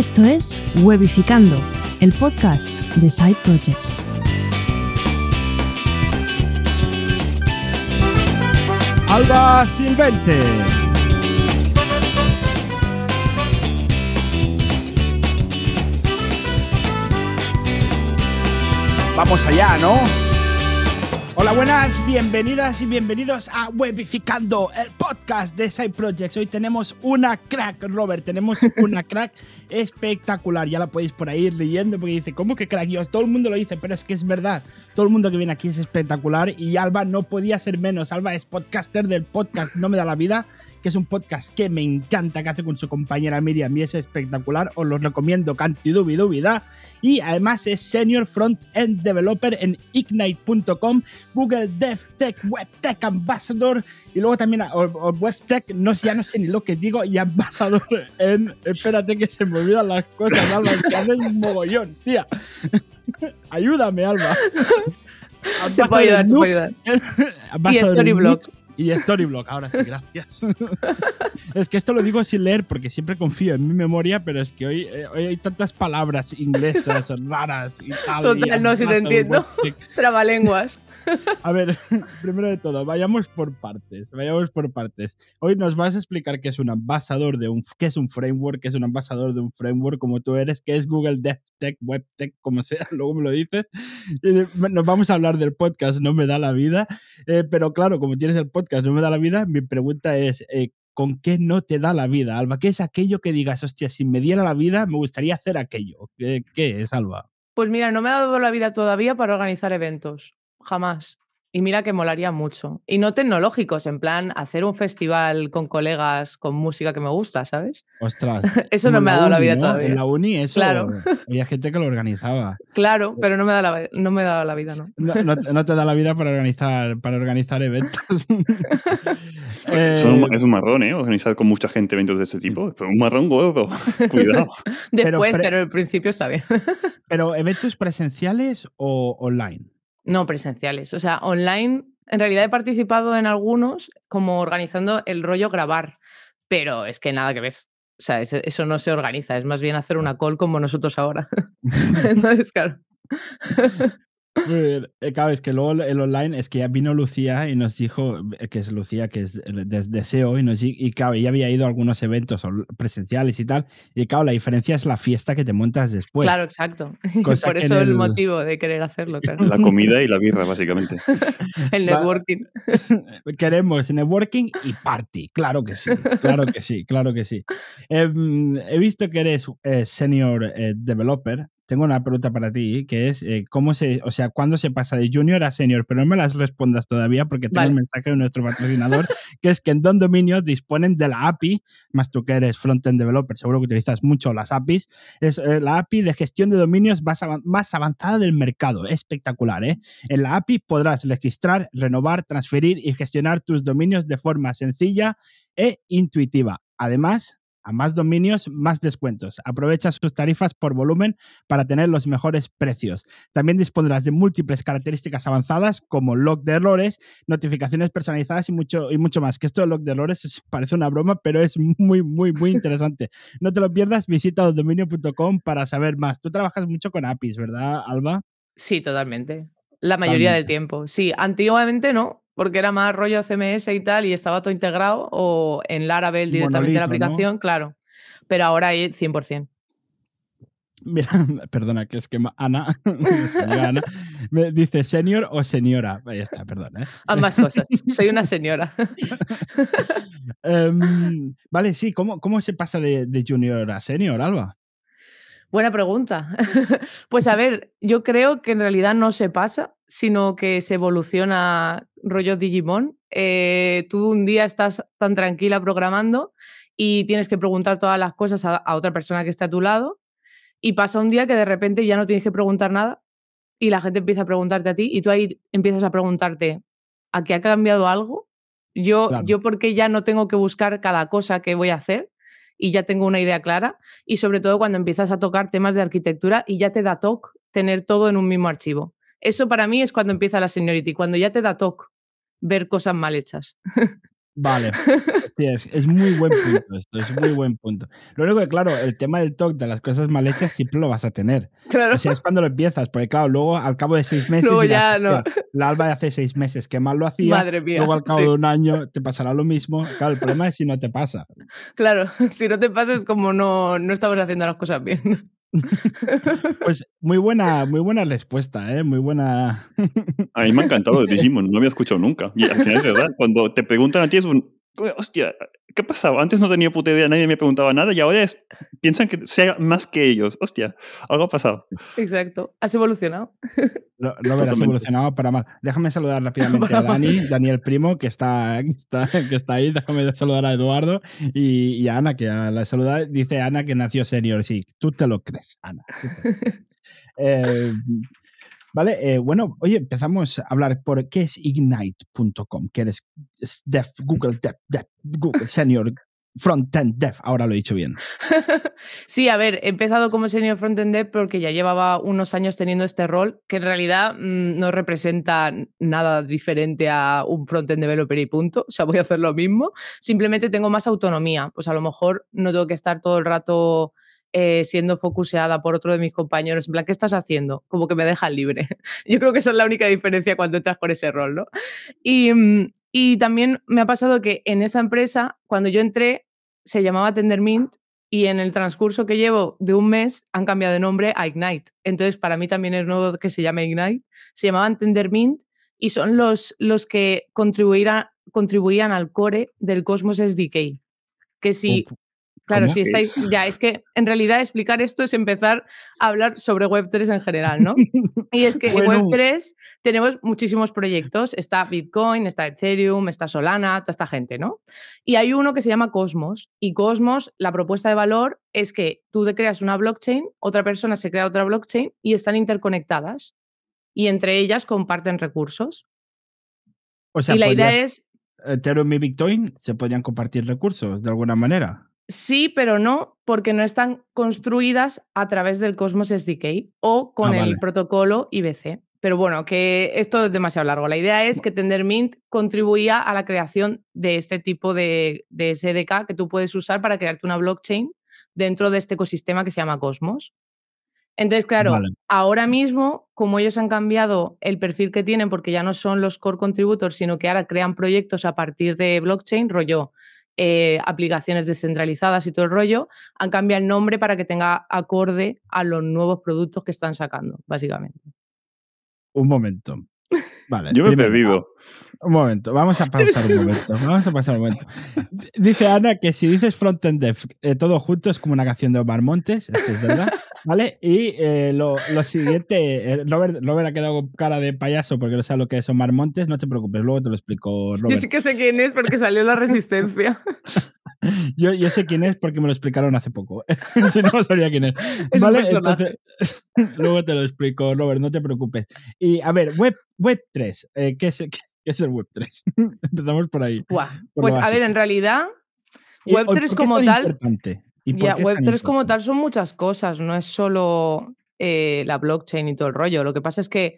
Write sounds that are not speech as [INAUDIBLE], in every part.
Esto es Webificando, el podcast de Side Projects. Alba Silvente. Vamos allá, ¿no? Hola, buenas, bienvenidas y bienvenidos a Webificando, el podcast de Side Projects. Hoy tenemos una crack, Robert, tenemos una [LAUGHS] crack espectacular. Ya la podéis por ahí ir leyendo porque dice, ¿cómo que crack? Yo, todo el mundo lo dice, pero es que es verdad. Todo el mundo que viene aquí es espectacular y Alba no podía ser menos. Alba es podcaster del podcast No Me Da la Vida, que es un podcast que me encanta, que hace con su compañera Miriam y es espectacular. Os lo recomiendo, cantidubidubida. Y además es Senior Front-End Developer en ignite.com Google DevTech WebTech Ambassador y luego también o, WebTech, no sé, ya no sé ni lo que digo, y Ambassador [LAUGHS] en. Espérate que se me olvidan las cosas, Alba, que haces un mogollón, tía. [LAUGHS] Ayúdame, Alba. Te puedo ayudar, te puedo ayudar. y [LAUGHS] Storyblocks. Y Storyblock, ahora sí, gracias. [LAUGHS] es que esto lo digo sin leer porque siempre confío en mi memoria, pero es que hoy, eh, hoy hay tantas palabras inglesas [LAUGHS] raras y tal. Total, no, si te entiendo. [LAUGHS] Trabalenguas. [LAUGHS] A ver, [LAUGHS] primero de todo, vayamos por partes. Vayamos por partes. Hoy nos vas a explicar qué es un ambasador de un, qué es un framework, qué es un ambasador de un framework como tú eres, qué es Google DevTech, WebTech, como sea, [LAUGHS] luego me lo dices. Nos vamos a hablar del podcast, no me da la vida. Eh, pero claro, como tienes el podcast, no me da la vida, mi pregunta es, eh, ¿con qué no te da la vida, Alba? ¿Qué es aquello que digas, hostia, si me diera la vida, me gustaría hacer aquello? ¿Qué, qué es, Alba? Pues mira, no me ha dado la vida todavía para organizar eventos jamás. Y mira que molaría mucho. Y no tecnológicos, en plan hacer un festival con colegas con música que me gusta, ¿sabes? Ostras. [LAUGHS] eso no me ha dado la vida todavía. En la uni eso claro. había gente que lo organizaba. Claro, pero no me da la, no me da la vida, ¿no? No, te da la vida para organizar, para organizar eventos. [LAUGHS] Eh, es un marrón, ¿eh? Organizar con mucha gente eventos de ese tipo. Un marrón gordo. [LAUGHS] Cuidado. Después, pero, pero al principio está bien. ¿Pero eventos presenciales o online? No, presenciales. O sea, online, en realidad he participado en algunos como organizando el rollo grabar, pero es que nada que ver. O sea, eso no se organiza, es más bien hacer una call como nosotros ahora. [LAUGHS] [LAUGHS] Entonces, claro. [LAUGHS] Muy eh, Claro, es que luego el online es que ya vino Lucía y nos dijo, eh, que es Lucía, que es de, SEO, y, nos, y claro, ya había ido a algunos eventos presenciales y tal. Y claro, la diferencia es la fiesta que te montas después. Claro, exacto. [LAUGHS] Por eso es el... motivo de querer hacerlo. [LAUGHS] Claro. La comida y la birra, básicamente. [LAUGHS] el networking. Queremos networking y party, claro que sí, claro que sí, claro que sí. Em, he visto que eres eh, senior developer tengo una pregunta para ti, que es eh, cómo se, o sea, cuándo se pasa de junior a senior, pero no me las respondas todavía porque tengo un mensaje de nuestro patrocinador, que es que en Don Dominio disponen de la API, más tú que eres frontend developer, seguro que utilizas mucho las APIs, es eh, la API de gestión de dominios más, más avanzada del mercado, espectacular, ¿eh? En la API podrás registrar, renovar, transferir y gestionar tus dominios de forma sencilla e intuitiva. Además, a más dominios, más descuentos. Aprovecha sus tarifas por volumen para tener los mejores precios. También dispondrás de múltiples características avanzadas como log de errores, notificaciones personalizadas y mucho, y mucho más. Que esto de log de errores parece una broma, pero es muy, muy, muy interesante. no te lo pierdas, visita dominio.com para saber más. Tú trabajas mucho con APIs, ¿verdad, Alba? Sí, totalmente. La mayoría del tiempo. Sí, antiguamente no, porque era más rollo CMS y tal, y estaba todo integrado, o en Laravel directamente la aplicación, claro. Pero ahora hay 100%. Mira, [LAUGHS] perdona, que es que [LAUGHS] Ana, me dice senior o señora. Ahí está, perdón. ¿eh? Ambas cosas. [LAUGHS] Soy una señora. Em, vale, sí, ¿cómo, ¿cómo se pasa de, de junior a senior, Alba? Buena pregunta. [LAUGHS] pues a ver, yo creo que en realidad no se pasa, sino que se evoluciona rollo Digimon. Eh, tú un día estás tan tranquila programando y tienes que preguntar todas las cosas a, otra persona que está a tu lado y pasa un día que de repente ya no tienes que preguntar nada y la gente empieza a preguntarte a ti y tú ahí empiezas a preguntarte, ¿a qué ha cambiado algo? Yo, yo porque ya no tengo que buscar cada cosa que voy a hacer, y ya tengo una idea clara. Y sobre todo cuando empiezas a tocar temas de arquitectura y ya te da toque tener todo en un mismo archivo. Eso para mí es cuando empieza la seniority, cuando ya te da toque ver cosas mal hechas. Vale. [LAUGHS] Sí, es, muy buen punto esto, es muy buen punto. Lo único que, claro, el tema del TOC de las cosas mal hechas siempre lo vas a tener. Claro. O sea, es cuando lo empiezas, porque claro, luego al cabo de seis meses, luego ya no. la alba de hace seis meses que mal lo hacía, Madre mía, luego al cabo de un año te pasará lo mismo. Claro, el problema es si no te pasa. Claro, [LAUGHS] si no te pasa es como no, no estamos haciendo las cosas bien. [LAUGHS] Pues muy buena, muy buena respuesta, ¿eh? Muy buena. A mí me ha encantado Digimon, no había escuchado nunca. Y al final es verdad, cuando te preguntan a ti es un. Hostia, ¿qué pasaba? Antes no tenía puta idea, nadie me preguntaba nada y ahora es, piensan que sea más que ellos. Hostia, algo ha pasado. Exacto, has evolucionado. [LAUGHS] No, no has evolucionado para mal. Déjame saludar rápidamente a Dani, Daniel Primo, que está, que está, ahí. Déjame saludar a Eduardo y, a Ana, que la saluda. Dice Ana que nació senior. Sí, tú te lo crees, Ana. [LAUGHS] Eh, Vale, eh, bueno, oye, empezamos a hablar por qué es ignite.com, que eres Dev, Google Dev, Dev, Google Senior Frontend Dev, ahora lo he dicho bien. [LAUGHS] sí, a ver, he empezado como Senior Frontend Dev porque ya llevaba unos años teniendo este rol, que en realidad mm, no representa nada diferente a un Frontend Developer y punto. O sea, voy a hacer lo mismo. Simplemente tengo más autonomía. Pues a lo mejor no tengo que estar todo el rato eh, siendo focuseada por otro de mis compañeros, en plan, ¿qué estás haciendo? Como que me dejan libre. [LAUGHS] Yo creo que esa es la única diferencia cuando entras con ese rol, ¿no? Y, mm, también me ha pasado que en esa empresa, cuando yo entré, se llamaba Tendermint y en el transcurso que llevo de un mes han cambiado de nombre a Ignite. Entonces, para mí también es nuevo que se llame Ignite. Se llamaban Tendermint y son los, los que contribuían al core del Cosmos SDK. Que si Claro, si estáis, ya, es que en realidad explicar esto es empezar a hablar sobre Web3 en general, ¿no? [LAUGHS] Y es que en Web3 tenemos muchísimos proyectos, está Bitcoin, está Ethereum, está Solana, toda esta gente, ¿no? Y hay uno que se llama Cosmos, y Cosmos, la propuesta de valor es que tú te creas una blockchain, otra persona se crea otra blockchain y están interconectadas, y entre ellas comparten recursos. O sea, y la idea es... Ethereum y Bitcoin se podrían compartir recursos de alguna manera. Sí, pero no, porque no están construidas a través del Cosmos SDK o con ah, el protocolo IBC. Pero bueno, que esto es demasiado largo. La idea es que Tendermint contribuía a la creación de este tipo de, SDK que tú puedes usar para crearte una blockchain dentro de este ecosistema que se llama Cosmos. Entonces, claro, ahora mismo, como ellos han cambiado el perfil que tienen, porque ya no son los core contributors, sino que ahora crean proyectos a partir de blockchain, rollo eh, aplicaciones descentralizadas y todo el rollo, han cambiado el nombre para que tenga acorde a los nuevos productos que están sacando, básicamente. Un momento. Vale, Yo me he perdido. Un momento, vamos a pausar un momento. Vamos a pasar un momento. Dice Ana que si dices frontend dev eh, todo junto es como una canción de Omar Montes, esto es verdad. ¿Vale? Y eh, lo, siguiente, eh, Robert, ha quedado con cara de payaso porque no sabe lo que es Omar Montes, no te preocupes, luego te lo explico. Robert. Yo sí que sé quién es porque salió la resistencia. [LAUGHS] yo, yo sé quién es porque me lo explicaron hace poco. [LAUGHS] si no, sabría quién es. ¿Vale? Entonces, [LAUGHS] luego te lo explico, Robert, no te preocupes. Y a ver, Web, web 3, eh, ¿qué, es, qué, es, el Web 3? [LAUGHS] Empezamos por ahí. pues a ver, en realidad, Web 3 como tal. Importante? Web3 como tal son muchas cosas, no es solo eh, la blockchain y todo el rollo. Lo que pasa es que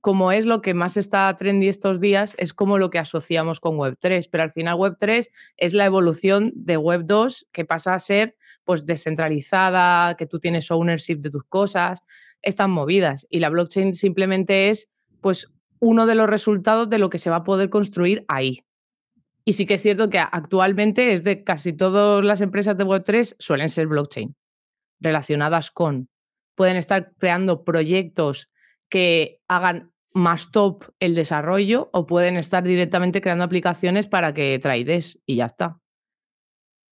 como es lo que más está trendy estos días, es como lo que asociamos con Web3, pero al final Web3 es la evolución de Web2 que pasa a ser pues descentralizada, que tú tienes ownership de tus cosas, están movidas y la blockchain simplemente es pues uno de los resultados de lo que se va a poder construir ahí. Y sí que es cierto que actualmente es de casi todas las empresas de Web3 suelen ser blockchain, relacionadas con, pueden estar creando proyectos que hagan más top el desarrollo o pueden estar directamente creando aplicaciones para que trades y ya está.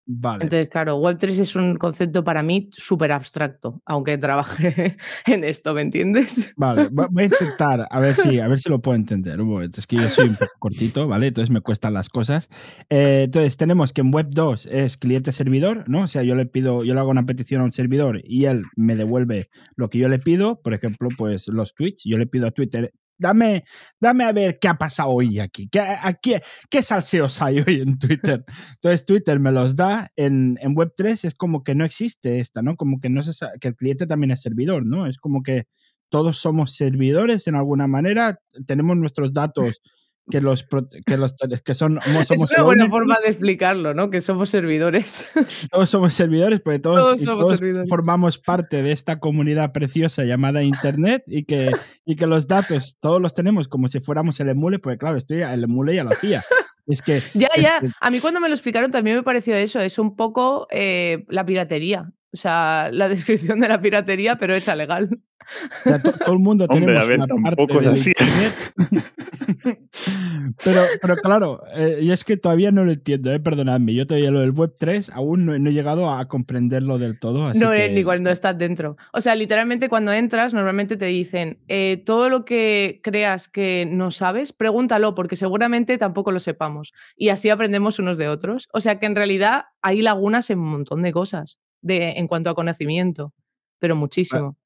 Entonces, claro, Web3 es un concepto para mí súper abstracto, aunque trabaje [LAUGHS] en esto, ¿me entiendes? Vale, voy a intentar, a ver si, a ver si lo puedo entender. Un momento, es que yo soy un poco cortito, ¿vale? Entonces me cuestan las cosas. Eh, entonces, tenemos que en Web2 es cliente-servidor, ¿no? O sea, yo le pido, yo le hago una petición a un servidor y él me devuelve lo que yo le pido, por ejemplo, pues los tweets. Yo le pido a Twitter, Dame, dame a ver qué ha pasado hoy aquí. ¿Qué, aquí, qué salseos [LAUGHS] hay hoy en Twitter? Entonces Twitter me los da. En, en Web3 es como que no existe esta, ¿no? Como que, no se, que el cliente también es servidor, ¿no? Es como que todos somos servidores en alguna manera. Tenemos nuestros datos que los, que los que son somos Es una buena forma de explicarlo, ¿no? Que somos servidores. [LAUGHS] todos somos servidores, porque todos, Todos y somos todos servidores. formamos parte de esta comunidad preciosa llamada Internet y que, y que los datos todos los tenemos como si fuéramos el emule, porque claro, estoy el emule ya lo hacía. Es que [LAUGHS] Ya, es ya. que- A mí cuando me lo explicaron también me pareció eso. Es un poco eh, la piratería. O sea, la descripción de la piratería, pero hecha legal. O sea, to- todo el mundo Hombre, tenemos a ver, una parte tampoco es del así. internet. [LAUGHS] pero, pero claro, eh, y es que todavía no lo entiendo, eh, perdonadme. Yo todavía lo del Web 3 aún no, no he llegado a comprenderlo del todo. Así no es que- ni cuando estás dentro. O sea, literalmente cuando entras, normalmente te dicen, eh, todo lo que creas que no sabes, pregúntalo, porque seguramente tampoco lo sepamos. Y así aprendemos unos de otros. O sea que en realidad hay lagunas en un montón de cosas de, en cuanto a conocimiento, pero muchísimo.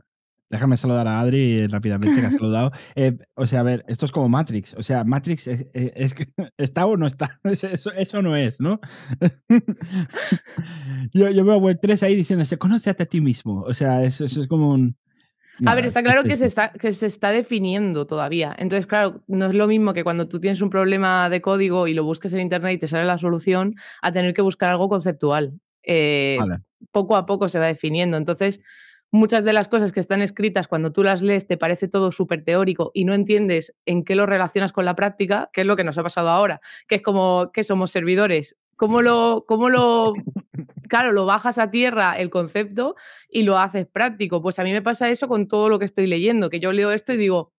Déjame saludar a Adri rápidamente, que ha [LAUGHS] saludado. Eh, o sea, a ver, esto es como Matrix. O sea, Matrix es, es- es que [LAUGHS] está o no está. [LAUGHS] Eso, eso no es, ¿no? yo, yo veo a Web 3 ahí diciendo, se conoce a ti mismo. O sea, eso, eso es como un... A ver, está claro este que se está, que se está definiendo todavía. Entonces, claro, no es lo mismo que cuando tú tienes un problema de código y lo busques en internet y te sale la solución, a tener que buscar algo conceptual. Eh, Vale. Poco a poco se va definiendo. Entonces, muchas de las cosas que están escritas, cuando tú las lees, te parece todo súper teórico y no entiendes en qué lo relacionas con la práctica, que es lo que nos ha pasado ahora, que es como que somos servidores. ¿Cómo lo, cómo lo, claro, lo bajas a tierra el concepto y lo haces práctico? Pues a mí me pasa eso con todo lo que estoy leyendo, que yo leo esto y digo,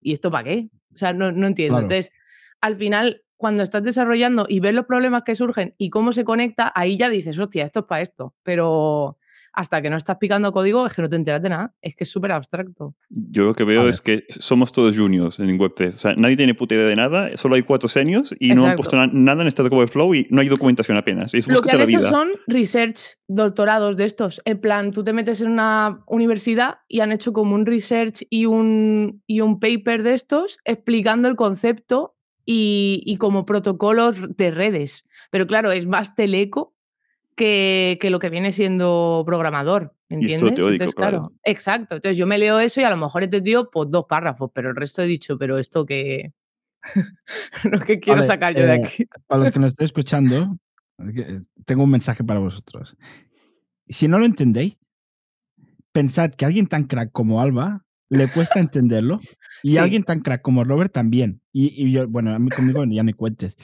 ¿y esto para qué? O sea, no, no entiendo. Claro. Entonces, al final, cuando estás desarrollando y ves los problemas que surgen y cómo se conecta, ahí ya dices, hostia, esto es para esto. Pero hasta que no estás picando código es que no te enteras de nada. Es que es súper abstracto. Yo lo que veo es que somos todos juniors en Web3. O sea, nadie tiene puta idea de nada, solo hay cuatro seniors y no han puesto na- nada en Stack Overflow y no hay documentación apenas. Es Lo que han la hecho vida. son research, doctorados de estos. En plan, tú te metes en una universidad y han hecho como un research y un, y un paper de estos explicando el concepto y, y como protocolos de redes. Pero claro, es más teleco que, que lo que viene siendo programador. Y es ¿Entiendes? teórico, Entonces, claro. Exacto. Entonces yo me leo eso y a lo mejor he entendido pues, dos párrafos, pero el resto he dicho, pero esto que. [LAUGHS] lo que quiero sacar yo de eh, aquí. [LAUGHS] Para los que nos estéis escuchando, eh, tengo un mensaje para vosotros. Si no lo entendéis, pensad que alguien tan crack como Alba le cuesta entenderlo y Sí. alguien tan crack como Robert también. Y, y yo, bueno, a mí conmigo ya me cuentes.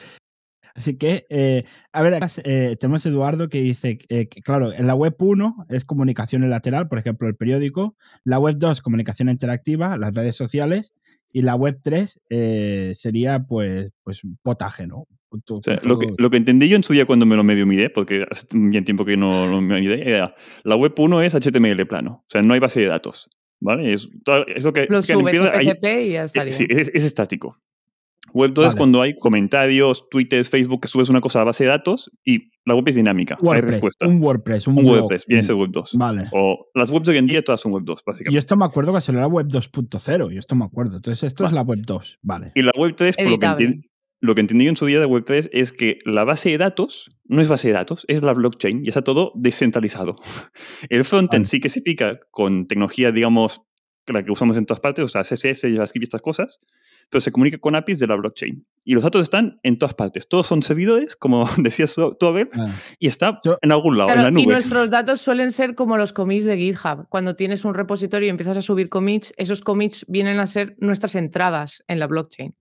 Así que, eh, a ver, eh, tenemos a Eduardo que dice eh, que, claro, en la web 1 es comunicación lateral, por ejemplo, el periódico. La web 2, comunicación interactiva, las redes sociales. Y la web 3 eh, sería, pues, pues, potaje, ¿no? O sea, lo, que, lo que entendí yo en su día cuando me lo medio miré, porque hace bien tiempo que no lo miré, era la web 1 es HTML plano. O sea, no hay base de datos. ¿Vale? Es, es lo que, Lo que subes hay- FTP y ya estaría. sí, es, es estático. Web 2 es Vale. cuando hay comentarios, tweets, Facebook, que subes una cosa a base de datos y la web es dinámica. hay WordPress, respuesta. un WordPress, un, Un blog, WordPress, viene a ser web 2. Vale. O las webs de hoy en día todas son web 2, Y básicamente. esto me acuerdo que se era web 2.0, y esto me acuerdo. Entonces, esto es Vale. la web 2, vale. Y la web 3, por lo que, lo que entendí yo en su día de web 3 es que la base de datos no es base de datos, es la blockchain y está todo descentralizado. [LAUGHS] El frontend Vale. sí que se pica con tecnología, digamos, la que usamos en todas partes, o sea, CSS, JavaScript y estas cosas, pero se comunica con APIs de la blockchain. Y los datos están en todas partes. Todos son servidores, como [LAUGHS] decías tú, Abel, Ah, y está Yo- en algún lado, Claro, en la y nube. nuestros datos suelen ser como los commits de GitHub. Cuando tienes un repositorio y empiezas a subir commits, esos commits vienen a ser nuestras entradas en la blockchain.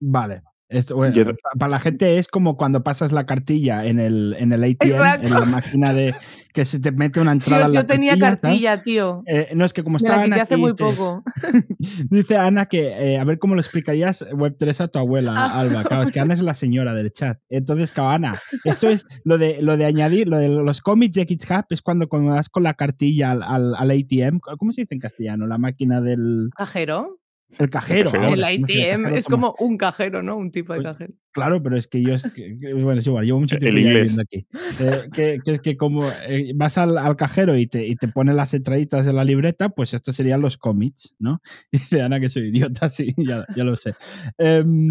Vale. Esto, bueno, para la gente es como cuando pasas la cartilla en el, en el ATM, Exacto. en la [LAUGHS] máquina de que se te mete una entrada Dios, en la yo tenía cartilla, tío. Eh, no, es que como estaba Ana hace aquí, muy dice- poco. [LAUGHS] Dice Ana que, eh, a ver cómo lo explicarías Web3 a tu abuela, Ah. Alba. Claro, es que Ana es la señora del chat. Entonces, claro, Ana, esto es lo de, lo de añadir, lo de los cómics de GitHub es cuando, cuando das con la cartilla al, al, al ATM. ¿Cómo se dice en castellano? La máquina del ¿Cajero? El cajero. El sé, ATM cajero es como un cajero, ¿no? Un tipo de cajero. Claro, pero es que yo, es que- que- bueno, es igual, llevo mucho El tiempo viviendo aquí. Eh, que, que es que como eh, vas al, al cajero y te, y te pone las entraditas de la libreta, pues estos serían los cómics, ¿no? [LAUGHS] Dice Ana que soy idiota, sí, ya, ya lo sé. Em,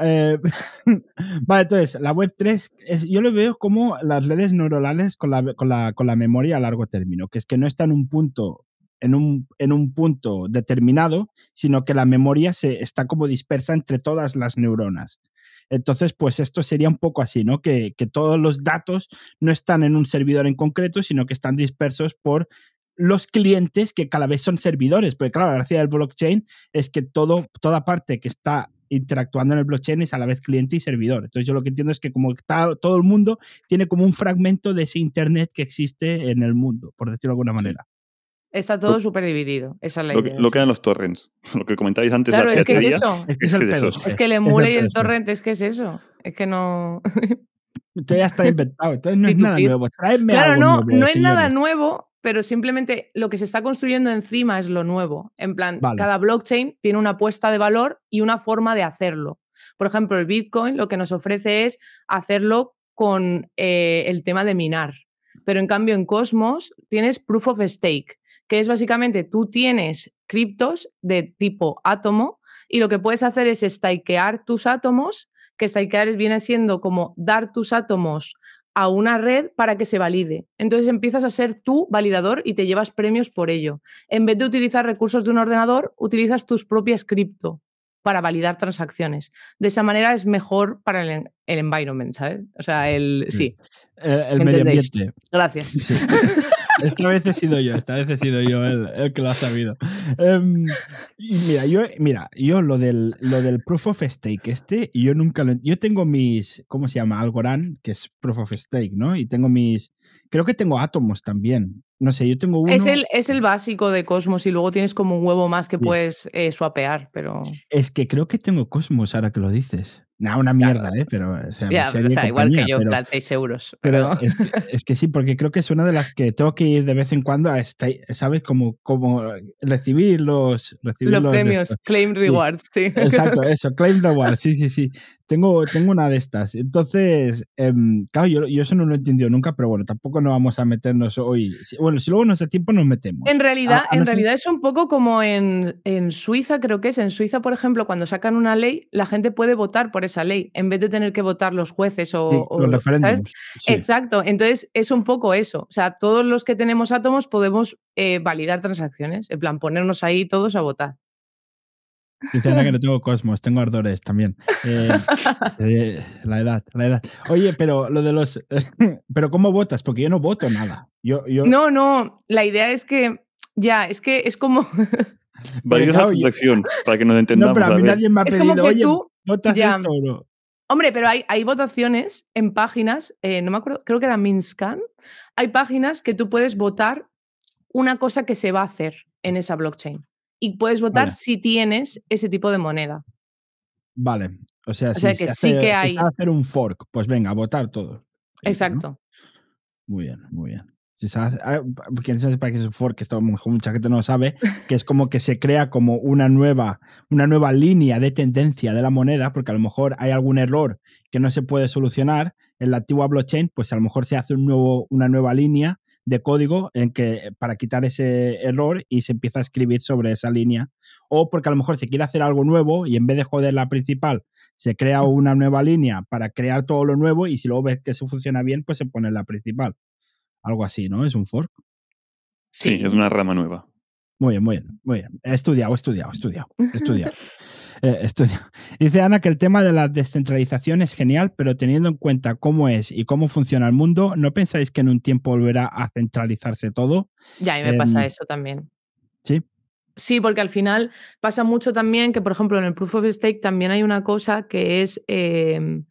eh, [LAUGHS] vale, entonces, la web 3, es, yo lo veo como las redes neuronales con la, con, la, con la memoria a largo término, que es que no está en un punto en un, en un punto determinado, sino que la memoria se, está como dispersa entre todas las neuronas. Entonces, pues esto sería un poco así, ¿no? Que, que todos los datos no están en un servidor en concreto, sino que están dispersos por los clientes que cada vez son servidores. Porque claro, la gracia del blockchain es que todo, toda parte que está interactuando en el blockchain es a la vez cliente y servidor. Entonces yo lo que entiendo es que como está, todo el mundo tiene como un fragmento de ese Internet que existe en el mundo, por decirlo de alguna manera. Está todo súper dividido. Esa es la Lo, idea. que- lo que eran los torrents. [LAUGHS] Lo que comentabais antes. Claro, la es que es eso. Es que es Es el eso. Es que el es emule y el torrent, es que es eso. Es que no. Esto ya está inventado. Entonces no es nada P2P. nuevo. Tráeme Claro, algo no, nuevo, no es nada nuevo, pero simplemente lo que se está construyendo encima es lo nuevo. En plan, Vale. cada blockchain tiene una apuesta de valor y una forma de hacerlo. Por ejemplo, el Bitcoin lo que nos ofrece es hacerlo con eh, el tema de minar. Pero en cambio en Cosmos tienes proof of stake, que es básicamente tú tienes criptos de tipo átomo y lo que puedes hacer es stakear tus átomos, que stakear es- viene siendo como dar tus átomos a una red para que se valide. Entonces empiezas a ser tú validador y te llevas premios por ello. En vez de utilizar recursos de un ordenador, utilizas tus propias cripto para validar transacciones. De esa manera es mejor para el, el environment, ¿sabes? O sea, el... Sí, El, el ¿Me medio ambiente. gracias. Sí. [LAUGHS] Esta vez he sido yo, esta vez he sido yo el, el que lo ha sabido. Em, mira, yo, mira, yo lo del, lo del proof of stake este, yo nunca lo... Yo tengo mis, ¿cómo se llama? Algorand, que es proof of stake, ¿no? Y tengo mis... Creo que tengo átomos también. No sé, yo tengo uno... Es el, es el básico de Cosmos y luego tienes como un huevo más que puedes eh, swapear, pero... Es que creo que tengo Cosmos ahora que lo dices. Nah, una mierda, ¿eh? Pero, o sea, o sea, igual que yo, en pero- plan 6 euros. Pero Pero... es que, es que sí, porque creo que es una de las que tengo que ir de vez en cuando a, ¿sabes? Como, como recibir los, recibir Los premios, estos. claim rewards, sí. Exacto, eso, claim reward, sí, sí, sí. Tengo, tengo una de estas. Entonces, em, claro, yo, yo eso no lo he entendido nunca, pero bueno, tampoco nos vamos a meternos hoy. Bueno, si luego nos da tiempo, nos metemos. En realidad, a en realidad es un poco como en, en Suiza, creo que es. En Suiza, por ejemplo, cuando sacan una ley, la gente puede votar por esa ley, en vez de tener que votar los jueces o. Sí, o- los referéndums. sí. Exacto. Entonces, es un poco eso. O sea, todos los que tenemos átomos podemos eh, validar transacciones. En plan, ponernos ahí todos a votar. Ana que no tengo cosmos, tengo ardores también. Eh, [LAUGHS] eh, la edad, la edad. Oye, pero lo de los. [LAUGHS] pero ¿cómo votas? Porque yo no voto nada. Yo, yo, No, no. La idea es que. Ya, es que es como. Esa yo- transacción para que nos no, entendamos. pero a mí nadie me ha Es pedido, como que oye, tú- ¿votas ya. esto o no? Hombre, pero hay, hay votaciones en páginas, eh, no me acuerdo, creo que era Minscan. Hay páginas que tú puedes votar una cosa que se va a hacer en esa blockchain. Y puedes votar Vale. si tienes ese tipo de moneda. Vale. O sea, si, sea se que sí hace, que si hay- se a hacer un fork, pues venga, a votar todos. Exacto. Muy bien, muy bien. Si se hace- ah, sé para qué es un fork, esto mucha gente no lo sabe, que es como que se crea como una nueva, una nueva línea de tendencia de la moneda, porque a lo mejor hay algún error que no se puede solucionar en la antigua blockchain, pues a lo mejor se hace un nuevo, una nueva línea de código en que para quitar ese error y se empieza a escribir sobre esa línea. O porque a lo mejor se quiere hacer algo nuevo y en vez de joder la principal, se crea una nueva línea para crear todo lo nuevo y si luego ves que eso funciona bien, pues se pone la principal. Algo así, ¿no? Es un fork. Sí, es una rama nueva. Muy bien, muy bien, muy bien. He estudiado, he estudiado, he estudiado, he estudiado. [LAUGHS] [LAUGHS] Eh, estudiado. [LAUGHS] Dice Ana que el tema de la descentralización es genial, pero teniendo en cuenta cómo es y cómo funciona el mundo, ¿no pensáis que en un tiempo volverá a centralizarse todo? Ya, a mí me pasa Em, eso también. Sí. Sí, porque al final pasa mucho también que, por ejemplo, en el Proof of Stake también hay una cosa que es em,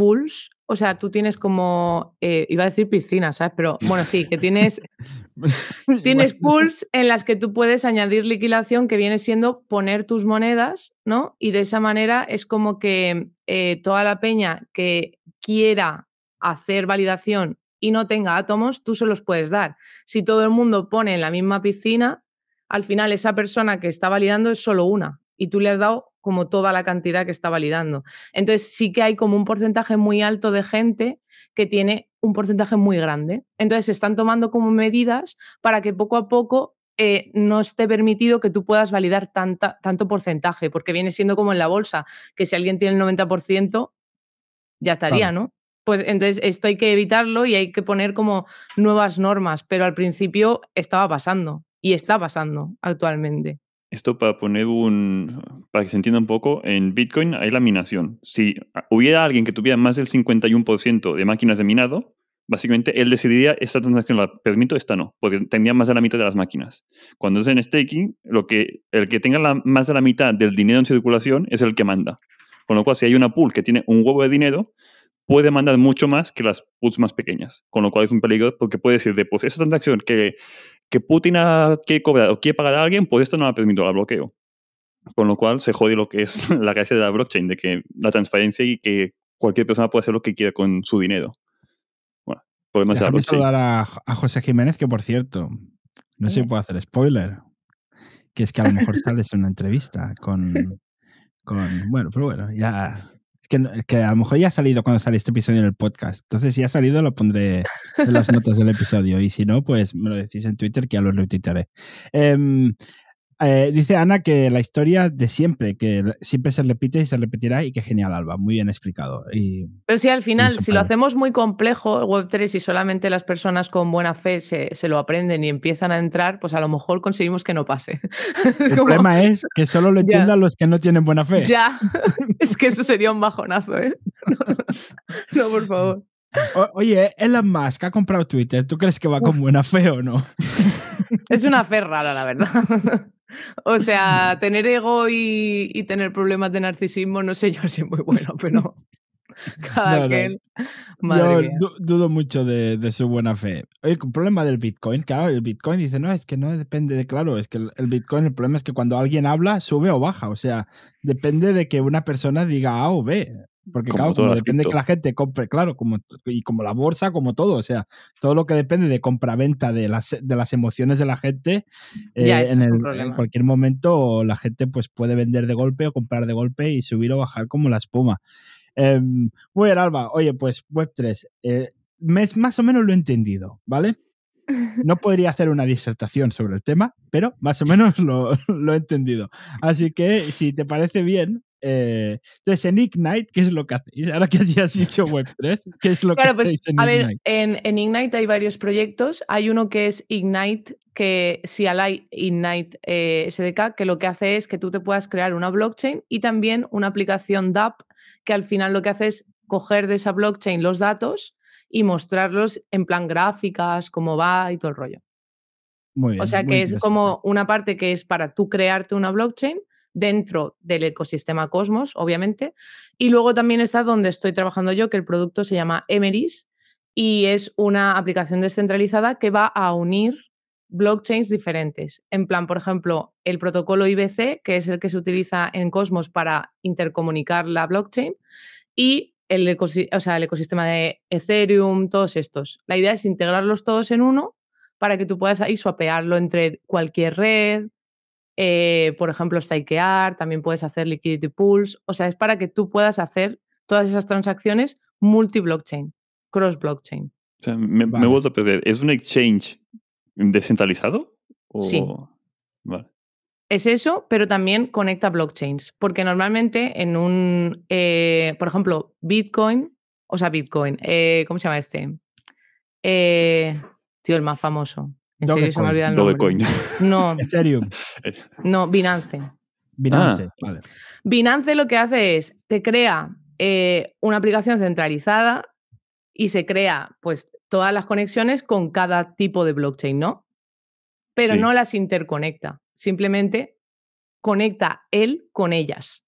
pools. O sea, tú tienes como, eh, iba a decir piscina, ¿sabes? Pero bueno, sí, que tienes, [LAUGHS] [LAUGHS] tienes pools en las que tú puedes añadir liquidación que viene siendo poner tus monedas, ¿no? Y de esa manera es como que eh, toda la peña que quiera hacer validación y no tenga átomos, tú se los puedes dar. Si todo el mundo pone en la misma piscina, al final esa persona que está validando es solo una y tú le has dado como toda la cantidad que está validando. Entonces sí que hay como un porcentaje muy alto de gente que tiene un porcentaje muy grande. Entonces se están tomando como medidas para que poco a poco eh, no esté permitido que tú puedas validar tanta, tanto porcentaje, porque viene siendo como en la bolsa, que si alguien tiene el 90%, ya estaría, Claro. ¿no? Pues entonces esto hay que evitarlo y hay que poner como nuevas normas, pero al principio estaba pasando. Y está pasando actualmente. Esto para poner un. para que se entienda un poco, en Bitcoin hay la minación. Si hubiera alguien que tuviera más del 51% de máquinas de minado, básicamente él decidiría esta transacción la permito, esta no, porque tendría más de la mitad de las máquinas. Cuando es en staking, lo que, el que tenga la, más de la mitad del dinero en circulación es el que manda. Con lo cual, si hay una pool que tiene un huevo de dinero, puede mandar mucho más que las pools más pequeñas. Con lo cual es un peligro porque puede decir, de pues esa transacción que, que Putin ha, quiere cobrar o quiere pagar a alguien, pues esto no la permito, la bloqueo. Con lo cual se jode lo que es [LAUGHS] la gracia de la blockchain, de que la transparencia y que cualquier persona puede hacer lo que quiera con su dinero. Bueno, podemos Déjame saludar a, a, José Jiménez, que por cierto, no sé si puedo hacer spoiler, que es que a lo mejor [LAUGHS] sales en una entrevista con, con bueno, pero bueno, ya que, a lo mejor ya ha salido cuando sale este episodio en el podcast. Entonces, si ha salido, lo pondré en las [LAUGHS] notas del episodio. Y si no, pues me lo decís en Twitter que ya lo retuitaré. Eh, eh, dice Ana que la historia de siempre, que siempre se repite y se repetirá y que genial, Alba, muy bien explicado. Y, Pero si al final, si lo hacemos muy complejo, Web3, y solamente las personas con buena fe se, se, lo aprenden y empiezan a entrar, pues a lo mejor conseguimos que no pase. [LAUGHS] El problema es que solo lo [LAUGHS] entiendan los que no tienen buena fe. Ya, [LAUGHS] es que eso sería un bajonazo, ¿eh? No, por favor. oye, Elon Musk ha comprado Twitter. ¿Tú crees que va con buena fe o no? Es una fe rara, la verdad. O sea, tener ego y, tener problemas de narcisismo, no sé [LAUGHS] yo si es muy bueno, pero cada quien. Madre yo dudo mucho de, su buena fe. el problema del Bitcoin, claro, el Bitcoin dice, no, es que no depende de, claro, es que el, Bitcoin, el problema es que cuando alguien habla, sube o baja. O sea, depende de que una persona diga A o B. Porque claro, depende de que la gente compre, claro, como, y como la bolsa, como todo, o sea, todo lo que depende de compra-venta de las, de las emociones de la gente, eh, en, en, cualquier momento la gente pues puede vender de golpe o comprar de golpe y subir o bajar como la espuma. Eh, muy bien, Alba, oye, pues Web3, eh, más o menos lo he entendido, ¿vale? [LAUGHS] No podría hacer una disertación sobre el tema, pero más o menos lo, [LAUGHS] lo he entendido. Así que si te parece bien, eh, entonces, en Ignite, ¿qué es lo que hacéis? Ahora que has dicho [LAUGHS] Web3, ¿qué es lo claro, que pues, hacéis en a Ignite? ver, en, en, Ignite hay varios proyectos. Hay uno que es Ignite, que CLI Ignite eh, SDK, que lo que hace es que tú te puedas crear una blockchain y también una aplicación DApp, que al final lo que hace es coger de esa blockchain los datos y mostrarlos en plan gráficas, cómo va y todo el rollo. Muy bien, o sea que es como una parte que es para tú crearte una blockchain dentro del ecosistema Cosmos, obviamente. Y luego también está donde estoy trabajando yo, que el producto se llama Emeris y es una aplicación descentralizada que va a unir blockchains diferentes. En plan, por ejemplo, el protocolo IBC, que es el que se utiliza en Cosmos para intercomunicar la blockchain, y el, o sea, el ecosistema de Ethereum, todos estos. La idea es integrarlos todos en uno para que tú puedas ahí swapearlo entre cualquier red, eh, por ejemplo, stakear, también puedes hacer liquidity pools, o sea, es para que tú puedas hacer todas esas transacciones multi-blockchain, cross-blockchain. O sea, me, he vuelto a perder. ¿Es un exchange descentralizado? Sí. Es eso, pero también conecta blockchains, porque normalmente en un, eh, por ejemplo, Bitcoin, o sea, Bitcoin, eh, ¿cómo se llama este? tío, el más famoso. En serio, se me olvida el nombre. No. [LAUGHS] Ethereum. [LAUGHS] No, Binance. Binance, ah. vale. Binance lo que hace es, te crea eh, una aplicación centralizada y se crea pues todas las conexiones con cada tipo de blockchain, ¿no? Pero no las interconecta, simplemente conecta él con ellas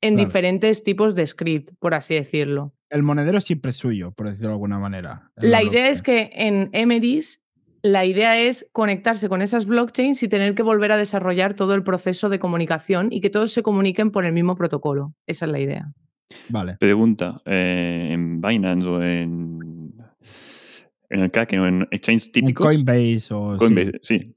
en diferentes tipos de script, por así decirlo. El monedero siempre es suyo, por decirlo de alguna manera. La, la idea es que en Emeris la idea es conectarse con esas blockchains y tener que volver a desarrollar todo el proceso de comunicación y que todos se comuniquen por el mismo protocolo. Esa es la idea. Vale. Pregunta, eh, en Binance o en, en el Kraken o en exchange típicos. Coinbase o... Coinbase, sí.